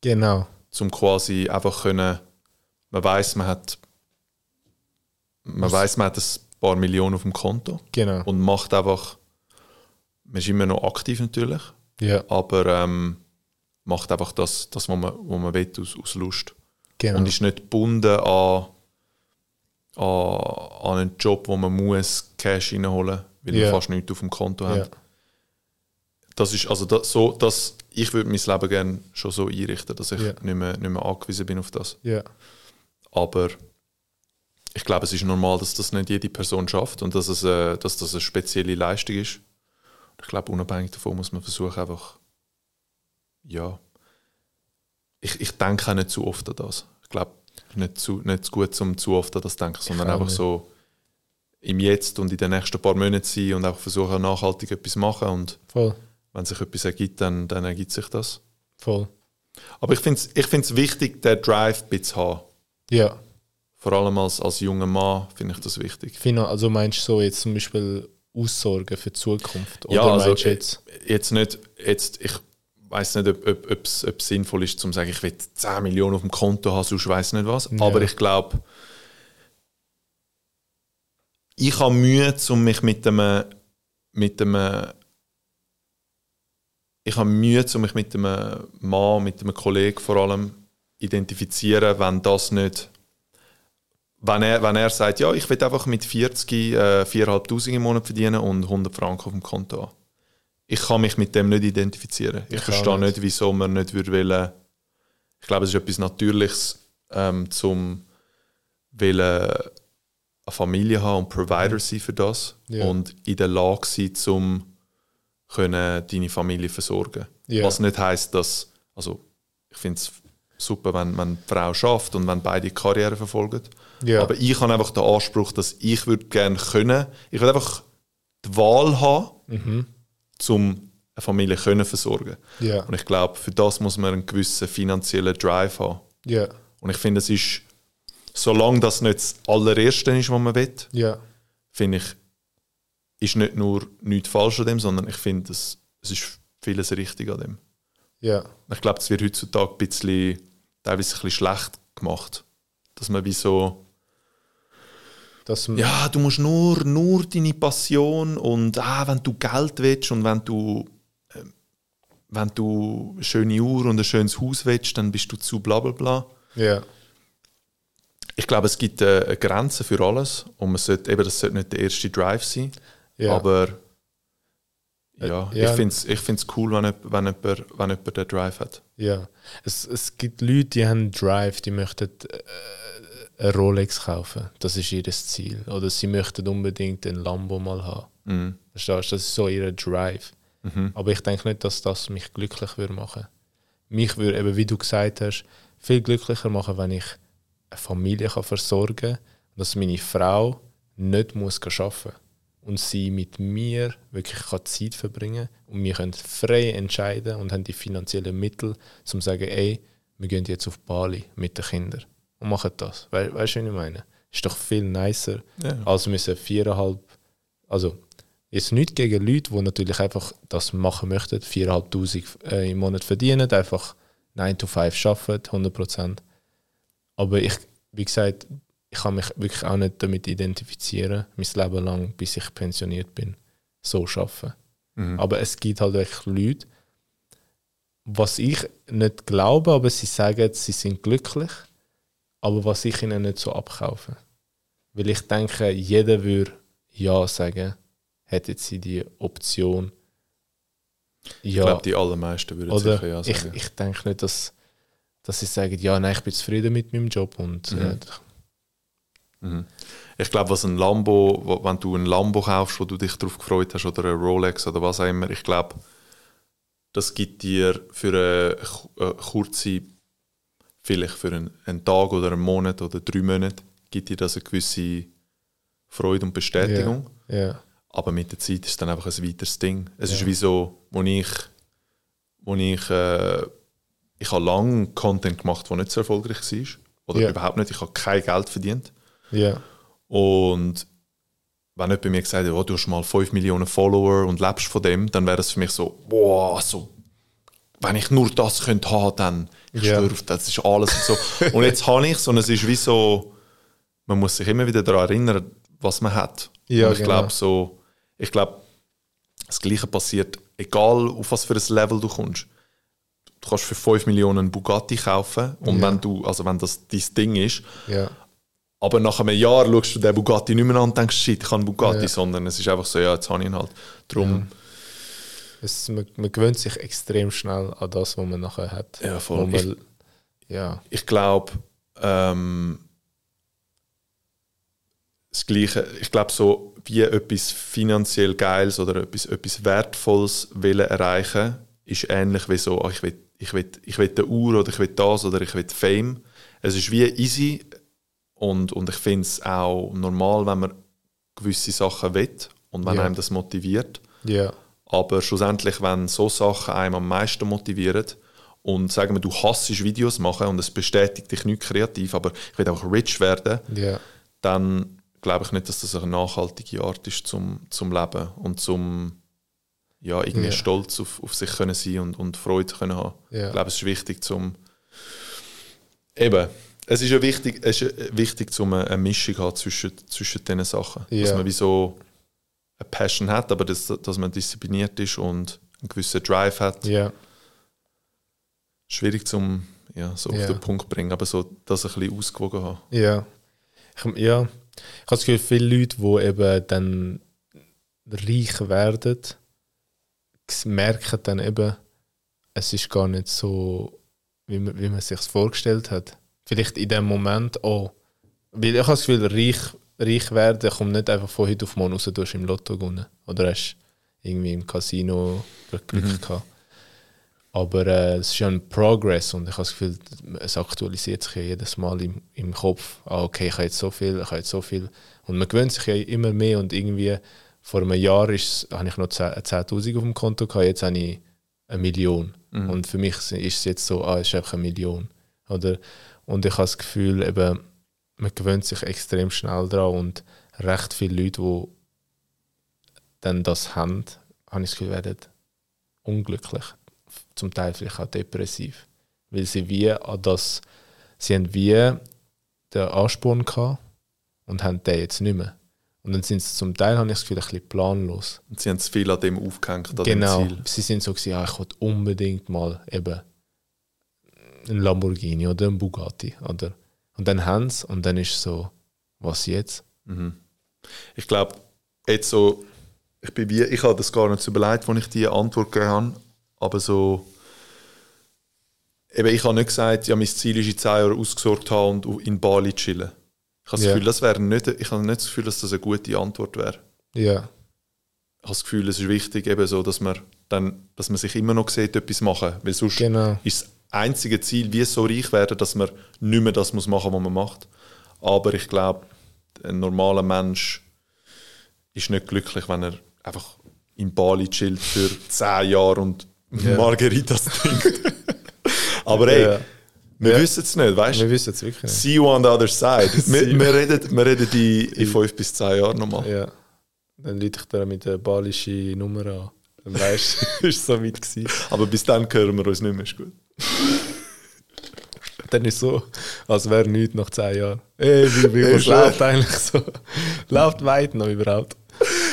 genau. zum quasi einfach können, man weiß, man hat, man weiß, man hat ein paar Millionen auf dem Konto Genau. und macht einfach, man ist immer noch aktiv natürlich, Ja, aber ähm, macht einfach das, das was man, was man will, aus, aus Lust. genau. Und ist nicht gebunden an, an, an einen Job, wo man muss Cash reinholen weil Ja. man fast nichts auf dem Konto hat. ja. Das ist also das, so, das, ich würde mein Leben gerne schon so einrichten, dass ich Ja. nicht, mehr, nicht mehr angewiesen bin auf das. ja. Aber ich glaube, es ist normal, dass das nicht jede Person schafft und dass, es, äh, dass das eine spezielle Leistung ist. Ich glaube, unabhängig davon muss man versuchen, einfach, ja, ich, ich denke auch nicht zu oft an das. Ich glaube, nicht zu, nicht zu gut, um zu oft an das zu denken, sondern einfach nicht. so im Jetzt und in den nächsten paar Monaten sein und auch versuchen, nachhaltig etwas zu machen und Voll, wenn sich etwas ergibt, dann, dann ergibt sich das. voll. Aber ich finde es ich find's wichtig, den Drive zu haben. Ja. Vor allem als, als junger Mann finde ich das wichtig. Fina, also meinst du so jetzt zum Beispiel Aussorgen für die Zukunft? Oder Ja, also meinst du jetzt? jetzt nicht, jetzt, ich weiß nicht, ob es ob sinnvoll ist, zu sagen, ich will 10 Millionen auf dem Konto haben, sonst weiß nicht was. Ja. Aber ich glaube, ich habe Mühe, um mich mit einem, mit einem ich habe Mühe, um mich mit einem Mann, mit einem Kollegen vor allem identifizieren, wenn das nicht wenn er, wenn er sagt, ja, ich will einfach mit 40 äh, 4'500 im Monat verdienen und 100 Franken auf dem Konto haben. Ich kann mich mit dem nicht identifizieren. Ich, Ich verstehe nicht. nicht. wieso man nicht würde wollen. Ich glaube, es ist etwas Natürliches, ähm, zum wollen eine Familie haben und Provider sein für das Ja. und in der Lage sein, um deine Familie versorgen. Ja. Was nicht heißt, dass also ich finde es super, wenn, wenn die Frau schafft und wenn beide Karriere verfolgen. Ja. Aber ich habe einfach den Anspruch, dass ich würde gerne können, ich will einfach die Wahl haben, Mhm. um eine Familie können versorgen. Ja. Und ich glaube, für das muss man einen gewissen finanziellen Drive haben. Und ich finde, es ist, solange das nicht das allererste ist, was man will, Ja. finde ich, ist nicht nur nichts falsch an dem, sondern ich finde, es, ist vieles richtig an dem. Ja. Ich glaube, es wird heutzutage ein bisschen, teilweise ein bisschen schlecht gemacht. Dass man wie so, Das, ja, du musst nur, nur deine Passion und ah, wenn du Geld willst und wenn du, ähm, wenn du eine schöne Uhr und ein schönes Haus willst, dann bist du zu bla bla bla. ja. Ich glaube, es gibt äh, eine Grenze für alles und man sollte, eben, das sollte nicht der erste Drive sein, Ja. aber ja, Äh, ja. ich finde es ich find's cool, wenn, jemand- wenn, jemand, wenn jemand den Drive hat. Ja, es, es gibt Leute, die haben Drive, die möchten äh, eine Rolex kaufen. Das ist ihr Ziel. Oder sie möchten unbedingt einen Lambo mal haben. Mhm. Verstehst du? Das ist so ihr Drive. Aber ich denke nicht, dass das mich glücklich würde machen. Mich würde eben, wie du gesagt hast, viel glücklicher machen, wenn ich eine Familie kann versorgen kann, dass meine Frau nicht muss arbeiten und sie mit mir wirklich kann Zeit verbringen und wir können frei entscheiden und haben die finanziellen Mittel, um zu sagen, ey, wir gehen jetzt auf Bali mit den Kindern und machen das. We weißt du, was ich meine? Ist doch viel nicer, Ja. als müssen viereinhalb, also jetzt nicht gegen Leute, die natürlich einfach das machen möchten, 4'500 äh, im Monat verdienen, einfach 9 to 5 arbeiten, 100%. Aber ich, wie gesagt, ich kann mich wirklich auch nicht damit identifizieren, mein Leben lang, bis ich pensioniert bin, so arbeiten. Mhm. Aber es gibt halt wirklich Leute, was ich nicht glaube, aber sie sagen, sie sind glücklich, aber was ich ihnen nicht so abkaufe. Weil ich denke, jeder würde Ja sagen, hätte sie die Option. Ich Ja, glaube, die allermeisten würden oder sicher ja ich, sagen. ich denke nicht, dass, dass sie sagen, ja, nein, ich bin zufrieden mit meinem Job und Mhm. äh, Mhm. Ich glaube, was ein Lambo, wenn du ein Lambo kaufst, wo du dich darauf gefreut hast, oder ein Rolex oder was auch immer, ich glaube, das gibt dir für eine, eine kurze, vielleicht für einen, einen Tag oder einen Monat oder drei Monate, gibt dir das eine gewisse Freude und Bestätigung. ja, Aber mit der Zeit ist es dann einfach ein weiteres Ding. Es Ja. ist wie so, wo ich, wo ich, äh, ich habe lange Content gemacht, der nicht so erfolgreich war. Oder Ja. überhaupt nicht. Ich habe kein Geld verdient. ja, Und wenn jemand mir gesagt hat, oh, du hast mal 5 Millionen Follower und lebst von dem, dann wäre das für mich so, boah, so, wenn ich nur das könnte haben, dann, ich auf das, das ist alles und so. und jetzt habe ich es und es ist wie so, man muss sich immer wieder daran erinnern, was man hat. Ja, und ich genau. glaube so, ich glaube, das Gleiche passiert, egal auf was für ein Level du kommst. Du kannst für 5 Millionen einen Bugatti kaufen und Ja. wenn du, also wenn das dein Ding ist, ja, aber nach einem Jahr schaust du den Bugatti nicht mehr an und denkst, shit, ich einen Bugatti, Ja. sondern es ist einfach so, ja, jetzt habe ich ihn halt. Darum, es, man, man gewöhnt sich extrem schnell an das, was man nachher hat. Ja, voll. Man, ja, ich glaube, ähm, das Gleiche, ich glaube, so wie etwas finanziell Geiles oder etwas, etwas Wertvolles wollen erreichen, ist ähnlich wie so, ah, ich will, ich will, ich will eine Uhr oder ich will das oder ich will Fame. Es ist wie easy und, und ich finde es auch normal, wenn man gewisse Sachen will und wenn Ja. einem das motiviert. ja, Aber schlussendlich, wenn so Sachen einem am meisten motivieren und sagen wir, du hasst Videos machen und es bestätigt dich nicht kreativ, aber ich will auch rich werden, ja, dann glaube ich nicht, dass das eine nachhaltige Art ist zum, zum Leben und zum ja, irgendwie Ja. stolz auf, auf sich können sein und, und Freude können haben. Ja. Ich glaube, es ist wichtig zum eben, es ist ja wichtig, es ist ja wichtig zum eine, eine Mischung haben zwischen, zwischen diesen Sachen. Dass Ja. man wie so eine Passion hat, aber dass, dass man diszipliniert ist und einen gewissen Drive hat. Schwierig zum ja, so auf den Punkt bringen, aber so das ein bisschen ausgewogen haben. Ja. Ich, ja. Ich habe das Gefühl, viele Leute, die eben dann reich werden, merken dann eben, es ist gar nicht so, wie man, wie man sich vorgestellt hat. Vielleicht in dem Moment auch. Weil ich habe das Gefühl, reich, reich werden kommt nicht einfach von heute auf morgen raus, du hast im Lotto gewonnen. Oder hast irgendwie im Casino Glück Mhm. gehabt. Aber äh, es ist ja ein Progress und ich habe das Gefühl, es aktualisiert sich ja jedes Mal im, im Kopf. Ah, okay, ich habe jetzt so viel, ich habe jetzt so viel. Und man gewöhnt sich ja immer mehr und irgendwie vor einem Jahr ist, habe ich noch 10 10'000 auf dem Konto gehabt, jetzt habe ich eine Million. Mhm. Und für mich ist es jetzt so, ah, es ist einfach eine Million. Oder? Und ich habe das Gefühl, eben, man gewöhnt sich extrem schnell daran und recht viele Leute, die dann das haben, habe ich das Gefühl, werden unglücklich. Zum Teil vielleicht auch depressiv. Weil sie wie an das, sie haben wie den Ansporn gehabt und haben den jetzt nicht mehr. Und dann sind sie zum Teil, habe ich das Gefühl, ein bisschen planlos. Und sie haben zu viel an dem aufgehängt, an genau. dem Ziel. Sie sind so gewesen, ja, ich wollte unbedingt mal eben ein Lamborghini oder ein Bugatti. Oder? Und dann haben sie und dann ist es so, was jetzt? Mhm. Ich glaube, jetzt so, ich bin wie, ich habe das gar nicht so überlegt, als ich die Antwort gegeben habe, aber so, eben, ich habe nicht gesagt, ja, mein Ziel ist in 10 Jahren ausgesorgt haben und in Bali chillen. Ich habe das. Gefühl, das wäre nicht, ich habe nicht das Gefühl, dass das eine gute Antwort wäre. Ja. Ich habe das Gefühl, es ist wichtig, eben so, dass man dann, dass man sich immer noch sieht, etwas machen, weil sonst Genau. ist das einzige Ziel, wie so reich werden, dass man nicht mehr das muss machen, was man macht. Aber ich glaube, ein normaler Mensch ist nicht glücklich, wenn er einfach in Bali chillt für 10 Jahre und Ja. Margaritas trinkt. Aber ey. Wir Ja. wissen es nicht, weißt Wir du? wissen es wirklich nicht. See you on the other side. wir, wir reden, wir reden in, in 5 bis 10 Jahren nochmal. Ja. Dann lüte ich da mit der balischen Nummer an. Dann weißt du, ist so weit gewesen. Aber bis dann hören wir uns nicht mehr, ist gut. Dann ist es so, als wäre nichts nach 10 Jahren. Ey, wie, wie was läuft eigentlich so? läuft weit noch überhaupt?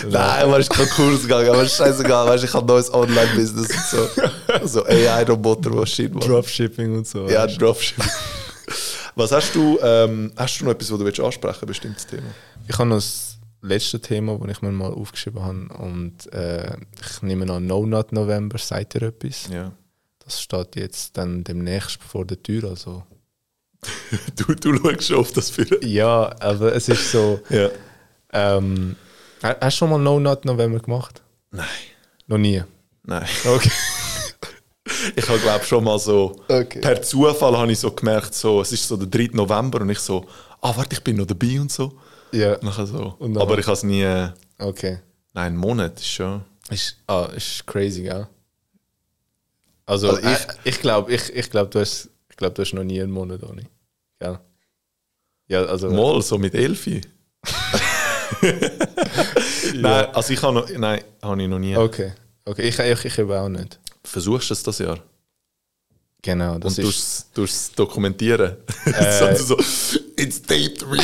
Nein, man ist kein Kurs gegangen, aber ist scheißegal, weißt du, ich habe neues Online-Business und so. So AI-Roboter, was shit macht. Dropshipping und so. Ja. Dropshipping. Was hast du, ähm, hast du noch etwas, was du willst ansprechen willst, bestimmtes Thema? Ich habe noch das letzte Thema, das ich mir mal aufgeschrieben habe. Und äh, ich nehme an, No Not November, sagt ihr etwas? Ja. Das steht jetzt dann demnächst vor der Tür. Also. Du, du schaust schon auf das für. Ja, aber es ist so. Ja. Ähm, ha- hast du schon mal No Not November gemacht? Nein. Noch nie. Nein. Okay. Ich habe, glaube schon mal so, Okay. per Zufall habe ich so gemerkt, so, es ist so der 3. November und ich so, ah, warte, ich bin noch dabei und so. Ja. Nachher so. Dann- Aber ich habe es nie, äh, Okay. nein, einen Monat ist schon. Ist, ah, ist crazy, gell? Also, Also ich, ich glaube, ich, ich glaub, du, hast, ich glaub, du hast noch nie einen Monat ohne. Gell? Ja, also. Mal, so mit Elfi. Nein, also ich habe noch, nein, habe ich noch nie. Okay. Okay, ich, ich, ich eben auch nicht. Versuchst du es das Jahr? Genau, das und ist. du es dokumentieren. Äh. so, it's day three.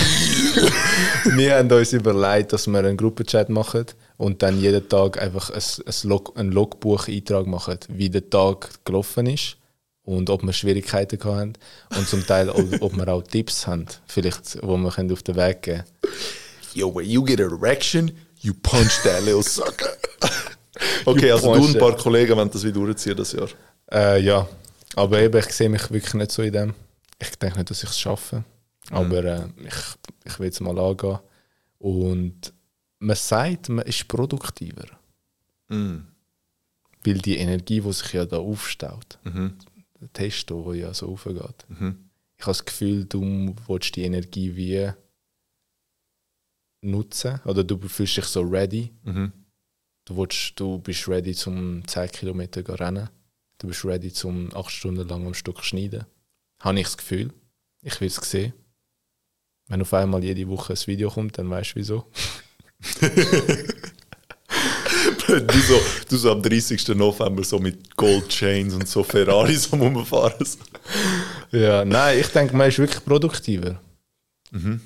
wir haben uns überlegt, dass wir einen Gruppenchat machen und dann jeden Tag einfach ein, ein, Log, einen Logbuch-Eintrag machen, wie der Tag gelaufen ist und ob wir Schwierigkeiten haben und zum Teil ob, ob wir auch Tipps haben, vielleicht, wo wir können auf den Weg geben Yo, when you get an erection, you punch that little sucker. Okay, also du und ein paar Kollegen wollen das wieder durchziehen das Jahr. Äh, ja, aber eben, ich sehe mich wirklich nicht so in dem. Ich denke nicht, dass ich es schaffe. Aber äh, ich, ich will es mal angehen. Und man sagt, man ist produktiver. Mm. Weil die Energie, die sich ja da aufstaut, Mhm. der Testo, der ja so aufgeht. Mhm. Ich habe das Gefühl, du willst die Energie wie nutzen. Oder du fühlst dich so ready. Mhm. Du, willst, du bist ready zum 10 Kilometer zu rennen. Du bist ready zum 8 Stunden lang am Stück schneiden. Habe ich das Gefühl. Ich will es sehen. Wenn auf einmal jede Woche ein Video kommt, dann weißt du wieso. du, so, du so am 30. November so mit Gold Chains und so Ferraris am Rumfahren. Ja, nein, ich denke, man ist wirklich produktiver. Mhm.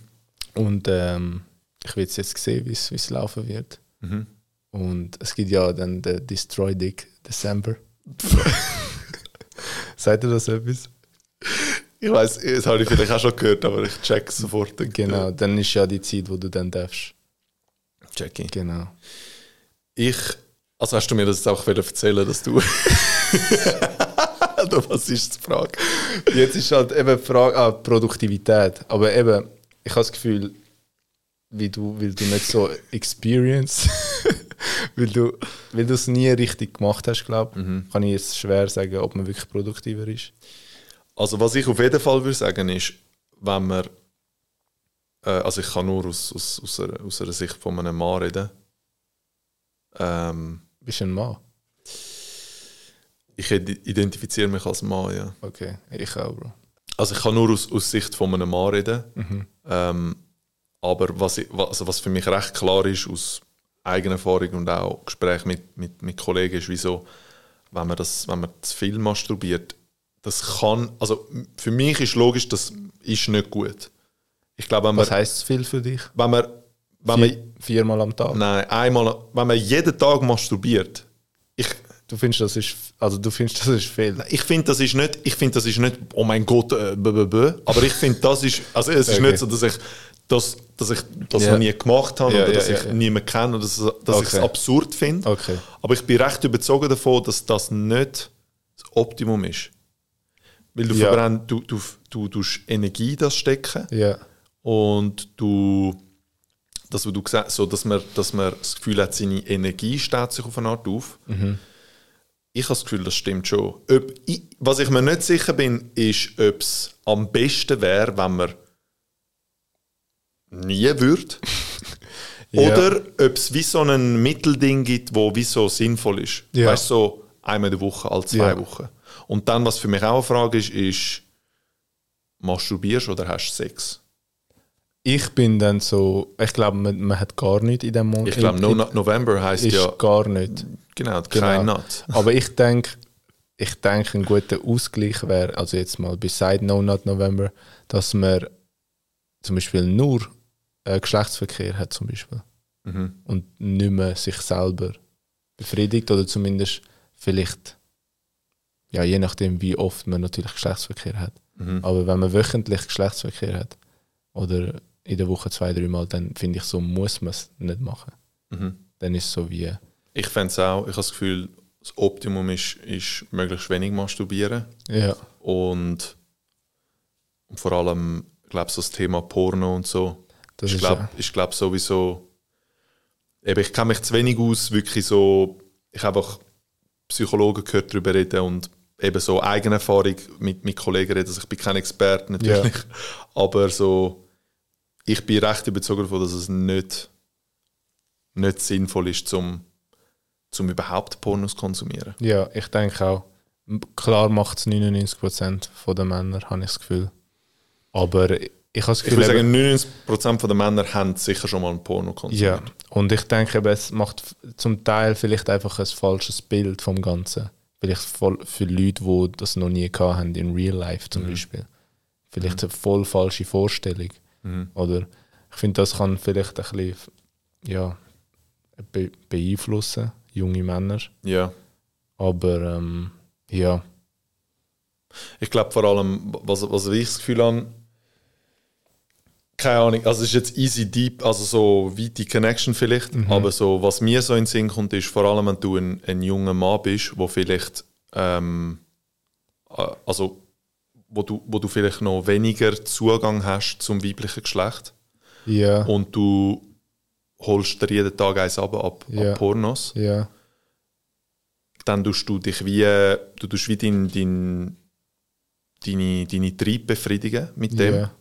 Und ähm, ich will jetzt sehen, wie es wie es laufen wird. Mhm. Und es gibt ja dann den Destroy Dick December. Sagt ihr das etwas? Ich weiß, das habe ich vielleicht auch schon gehört, aber ich check sofort. Genau, dann ist ja die Zeit, wo du dann darfst. Check ich. Genau. Ich, also hast du mir das jetzt auch erzählen, dass du. Oder was ist die Frage? Jetzt ist halt eben die Frage, ah, Produktivität. Aber eben, ich habe das Gefühl, wie du, weil du nicht so experience, weil du weil du es nie richtig gemacht hast, glaube ich, Mhm. kann ich jetzt schwer sagen, ob man wirklich produktiver ist. Also, was ich auf jeden Fall würde sagen, ist, wenn man. Äh, also, ich kann nur aus, aus, aus, einer, aus einer Sicht von einem Mann reden. Ähm, Bist du ein Mann? ich id- identifiziere mich als Mann, ja. Okay, ich auch, Bro. Also, ich kann nur aus, aus Sicht von einem Mann reden. Mhm. Ähm, aber was, ich, was, also was für mich recht klar ist, aus eigener Erfahrung und auch Gespräch mit, mit, mit Kollegen, ist, wieso, wenn man, das, wenn man zu viel masturbiert, das kann, also für mich ist logisch, das ist nicht gut. Ich glaube, wenn man, Was heisst es viel für dich? wenn man, wenn man, Vier, viermal am Tag? nein, einmal, wenn man jeden Tag masturbiert, ich, Du findest, das ist, also du findest, das ist viel? ich finde, das ist nicht, ich finde, das ist nicht, oh mein Gott, äh, bö, bö, bö. aber ich finde, das ist, also es ist Okay. nicht so, dass ich das, dass ich das Ja. noch nie gemacht habe Ja, oder dass ja, ich ja. niemanden kenne oder dass, dass ich es Okay. absurd finde. Okay. Aber ich bin recht überzeugt davon, dass das nicht das Optimum ist. Weil du Ja. verbrennst, du, du, du, du Energie das stecken und du, das, was du gesagt so, dass man, dass man das Gefühl hat, seine Energie steht sich auf eine Art auf. Ich habe das Gefühl, das stimmt schon. Ob ich, was ich mir nicht sicher bin, ist, ob es am besten wäre, wenn man nie würde. Ja. Oder ob es wie so ein Mittelding gibt, wo wie so sinnvoll ist. Ja. Weißt du, so einmal in der Woche, alle zwei Ja. Wochen. Und dann, was für mich auch eine Frage ist, ist, masturbierst du oder hast du Sex? Ich bin dann so, ich glaube, man, man hat gar nichts in dem Moment. Ich glaube, No November heisst ist ja, gar nicht. genau, kein Genau. Nut. Aber ich denke, ich denke, ein guter Ausgleich wäre, also jetzt mal beside No Not November, dass man zum Beispiel nur äh, Geschlechtsverkehr hat zum Beispiel Mhm. und nicht mehr sich selber befriedigt oder zumindest vielleicht, ja je nachdem wie oft man natürlich Geschlechtsverkehr hat. Mhm. Aber wenn man wöchentlich Geschlechtsverkehr hat oder in der Woche zwei, drei Mal, dann finde ich, so muss man es nicht machen. Mhm. Dann ist es so wie, Ich fände es auch, ich habe das Gefühl, das Optimum ist, ist möglichst wenig masturbieren. ja, Und, und vor allem, ich glaube so das Thema Porno und so. Das ich glaube ja- glaub sowieso, eben, ich kenne mich zu wenig aus, wirklich so, ich habe einfach Psychologen gehört darüber reden und eben so eigene Erfahrung mit, mit Kollegen reden, also ich bin kein Experte natürlich, aber so, ich bin recht überzeugt davon, dass es nicht, nicht sinnvoll ist, zum, zum überhaupt Pornos konsumieren. Ja, ich denke auch. Klar macht es 99% von den Männern, habe ich das Gefühl. Aber ich habe das Ich Gefühl, würde eben- sagen, 99% der Männer haben sicher schon mal ein Porno ja. konsumiert. Und ich denke, es macht zum Teil vielleicht einfach ein falsches Bild vom Ganzen. Vielleicht für Leute, die das noch nie gehabt haben, in Real Life zum Beispiel. Vielleicht eine voll falsche Vorstellung. Mhm. Oder ich finde, das kann vielleicht ein bisschen ja, be beeinflussen, junge Männer. Ja. Aber ähm, ja, Ich glaube vor allem, was, was ich das Gefühl habe, keine Ahnung, also es ist jetzt easy deep, also so weite Connection vielleicht, aber so, was mir so in den Sinn kommt, ist vor allem, wenn du ein, ein junger Mann bist, wo vielleicht, ähm, äh, also wo du, wo du vielleicht noch weniger Zugang hast zum weiblichen Geschlecht. Ja, und du holst dir jeden Tag eins ab, ab, Ja. ab Pornos, ja, dann tust du dich wie, du tust wie dein, dein, deine, deine Trieb befriedigen mit dem. ja,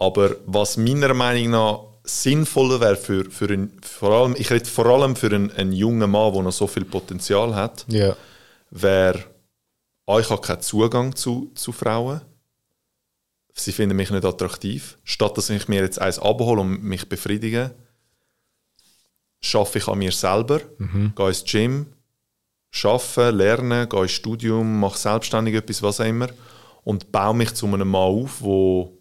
Aber was meiner Meinung nach sinnvoller wäre für, für ein, vor allem, ich rede vor allem für einen, einen jungen Mann, der noch so viel Potenzial hat, ja, wäre, ah, ich habe keinen Zugang zu, zu Frauen. Sie finden mich nicht attraktiv. Statt dass ich mir jetzt eins abhole und mich befriedige, schaffe ich an mir selber, gehe ins Gym, arbeite, lerne, gehe ins Studium, mache selbstständig etwas, was auch immer und baue mich zu einem Mann auf, wo,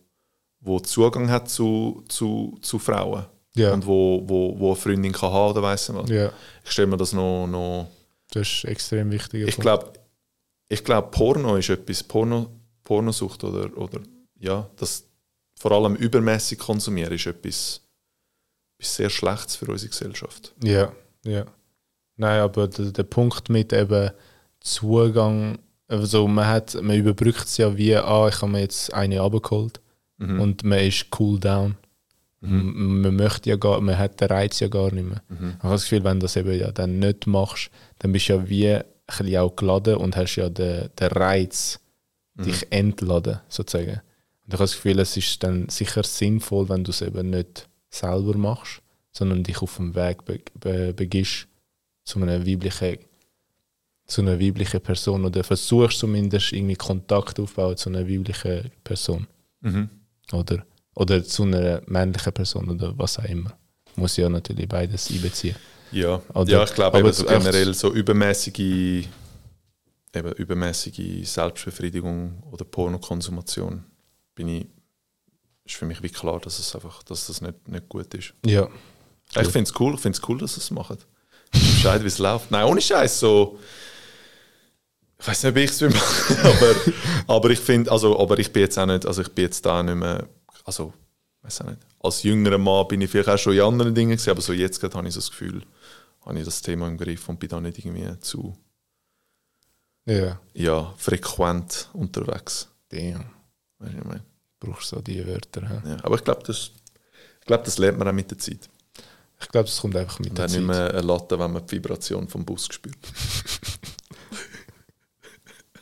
wo Zugang hat zu, zu, zu Frauen Ja. und wo, wo, wo eine Freundin kann haben oder weiss was. ja. Ich stelle mir das noch, noch Das ist extrem wichtig. ich glaube, ich glaub, Porno ist etwas, Porno, Pornosucht oder, oder ja, das vor allem übermäßig konsumieren ist etwas, etwas sehr Schlechtes für unsere Gesellschaft. Ja, ja. Nein, aber der, der Punkt mit eben Zugang, also man hat, man überbrückt es ja wie, ah, ich habe mir jetzt eine abgeholt Mhm. und man ist cool down. M- Man möchte ja gar, man hat den Reiz ja gar nicht mehr. Mhm. Ich habe das Gefühl, wenn du das eben ja dann nicht machst, dann bist du ja wie ein bisschen auch geladen und hast ja den, den Reiz, dich entladen, sozusagen. Und ich habe das Gefühl, es ist dann sicher sinnvoll, wenn du es eben nicht selber machst, sondern dich auf dem Weg be be begibst zu einer weiblichen zu einer weiblichen Person oder versuchst zumindest irgendwie Kontakt aufbauen zu einer weiblichen Person Mhm. Oder, oder zu einer männlichen Person oder was auch immer. Muss ja natürlich beides einbeziehen. Ja, Oder- ja ich glaube aber eben so generell so übermäßige, eben übermäßige Selbstbefriedigung oder Pornokonsumation bin ich, ist für mich wie klar, dass es einfach, dass das nicht, nicht gut ist. Ja. Ich finde es cool, ich finde es cool, dass sie es machen. Bescheid, wie es läuft. Nein, ohne Scheiß so. Ich weiß nicht, ob ich es will machen, aber, aber ich finde, also, aber ich bin jetzt auch nicht, also ich bin jetzt da nicht mehr, also, weiß auch nicht. Als jüngerer Mann bin ich vielleicht auch schon in anderen Dingen gewesen, aber so jetzt gerade habe ich so das Gefühl, habe ich das Thema im Griff und bin da nicht irgendwie zu, Ja. ja, frequent unterwegs. Damn. Weißt du, ich meine? Brauchst so die Wörter. hä? Ja, aber ich glaube, das, ich glaube, das lernt man auch mit der Zeit. Ich glaube, das kommt einfach mit Und der dann nicht Zeit. mehr eine Latte, wenn man die Vibration vom Bus spürt.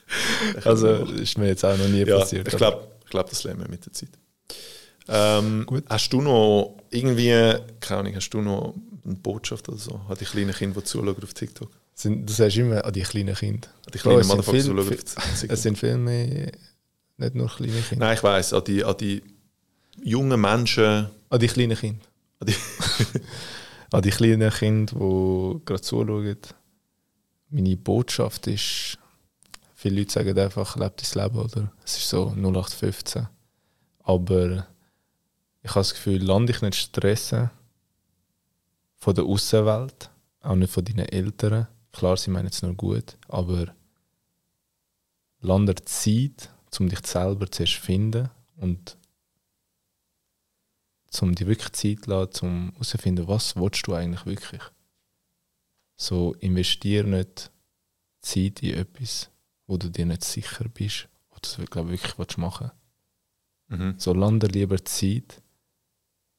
Also, das ist mir jetzt auch noch nie Ja, passiert. ich glaube, ich glaub, das lernen wir mit der Zeit. Ähm, Gut. Hast du noch irgendwie, keine Ahnung, hast du noch eine Botschaft oder so an die kleinen Kinder, die zuschauen auf TikTok? Sind, du sagst immer an die kleinen Kinder. An die kleinen es sind Motherfucker zuschauen auf TikTok? Es sind viel mehr, nicht nur kleine Kinder. Nein, ich weiss, an die, an die jungen Menschen, An die kleinen Kinder. an die, An die kleinen Kinder, die gerade zuschauen. Meine Botschaft ist, viele Leute sagen einfach, lebt dein Leben, oder? Es ist so 0815. Aber ich habe das Gefühl, lande dich nicht stressen von der Außenwelt, auch nicht von deinen Eltern. Klar, sie meinen es nur gut, aber lande Zeit, um dich selber zuerst zu finden und um dir wirklich Zeit zu lassen, um herauszufinden, was willst du eigentlich wirklich. So investiere nicht Zeit in etwas, wo du dir nicht sicher bist, was du glaub, wirklich willst machen mhm. So lande lieber Zeit,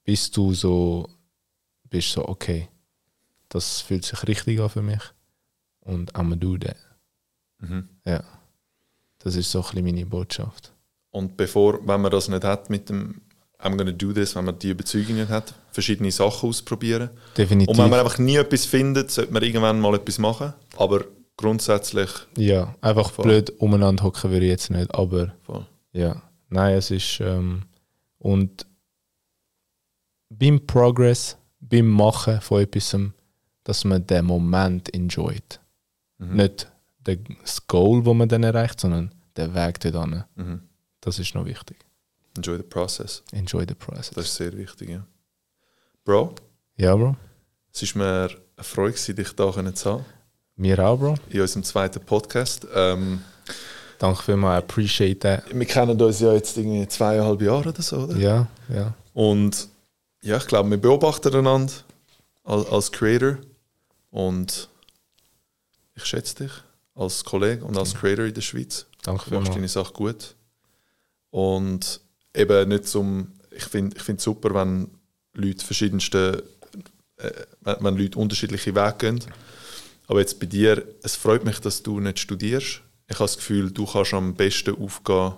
bis du so bist, so okay, das fühlt sich richtig an für mich und I'm do that. Mhm. Ja. Das ist so ein bisschen meine Botschaft. Und bevor, wenn man das nicht hat mit dem I'm gonna do this, wenn man die Überzeugung nicht hat, verschiedene Sachen ausprobieren. Definitiv. Und wenn man einfach nie etwas findet, sollte man irgendwann mal etwas machen. Aber grundsätzlich ja, einfach Voll. blöd umeinander hocken würde ich jetzt nicht, aber voll. Ja, nein, es ist ähm, und beim Progress, beim Machen von etwas, dass man den Moment enjoyt. Mhm. Nicht das Goal, wo man dann erreicht, sondern den Weg dorthin. Mhm. Das ist noch wichtig. Enjoy the process. Enjoy the process. Das ist sehr wichtig, ja. Bro, ja, Bro. es ist mir eine Freude, dich hier zu haben Mir auch, Bro. in unserem zweiten Podcast. Ähm, Danke vielmals, appreciate that. wir kennen uns ja jetzt irgendwie zweieinhalb Jahre oder so, oder? Ja, ja. Und ja, ich glaube, wir beobachten einander als, als Creator und ich schätze dich als Kollege und als Creator in der Schweiz. Danke Du machst vielmals. deine Sache gut. Und eben nicht zum. Ich finde ich find super, wenn Leute verschiedenste. Äh, wenn Leute unterschiedliche Wege gehen. Aber jetzt bei dir, es freut mich, dass du nicht studierst. Ich habe das Gefühl, du kannst am besten aufgehen,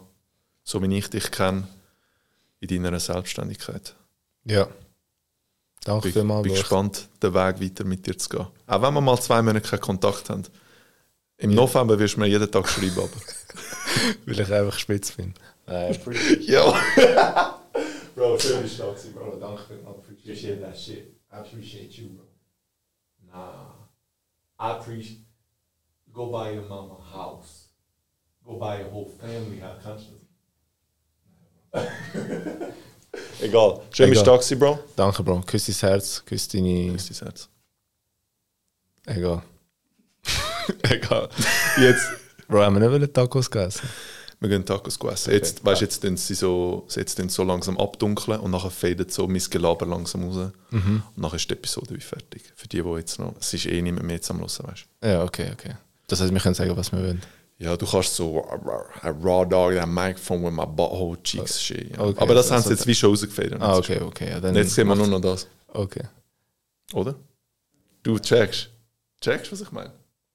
so wie ich dich kenne, in deiner Selbstständigkeit. Ja. Danke Ich vielmals, bin Bro. gespannt, den Weg weiter mit dir zu gehen. Auch wenn wir mal zwei Monate keinen Kontakt haben. Im Ja. November wirst du mir jeden Tag schreiben. Aber. Weil ich einfach spitz bin. Nein, ja. Bro, schön bist du da Bro. Danke vielmals. Appreciate that shit. I appreciate you, bro. Nah, I preach, Go buy your mama a house. Go buy your whole family house. Kannst du Egal. Schön, bist du da Bro. Danke, Bro. Küss dein Herz, küss deine... Küss dein Herz. Egal. Egal. Jetzt... Bro, haben wir nicht Tacos gegessen? Wir gehen Tacos essen. Jetzt, weißt, jetzt tun sie so, jetzt sie so langsam abdunkeln und nachher fadet so mein Gelaber langsam raus. Mhm. Und nachher ist die Episode wie fertig. Für die, die jetzt noch... Es ist eh nicht mehr, jetzt am Hören, weißt Ja, okay, okay. Das heißt, wir können sagen, was wir wollen. Ja, du kannst so a raw dog that microphone with my butthole cheeks shit. Ja. Okay, Aber das also haben sie jetzt wie schon rausgefedert. Ah, okay, okay. Ja, dann Jetzt sehen wir nur noch das. Okay. Oder? Du checkst. Checkst, was ich meine?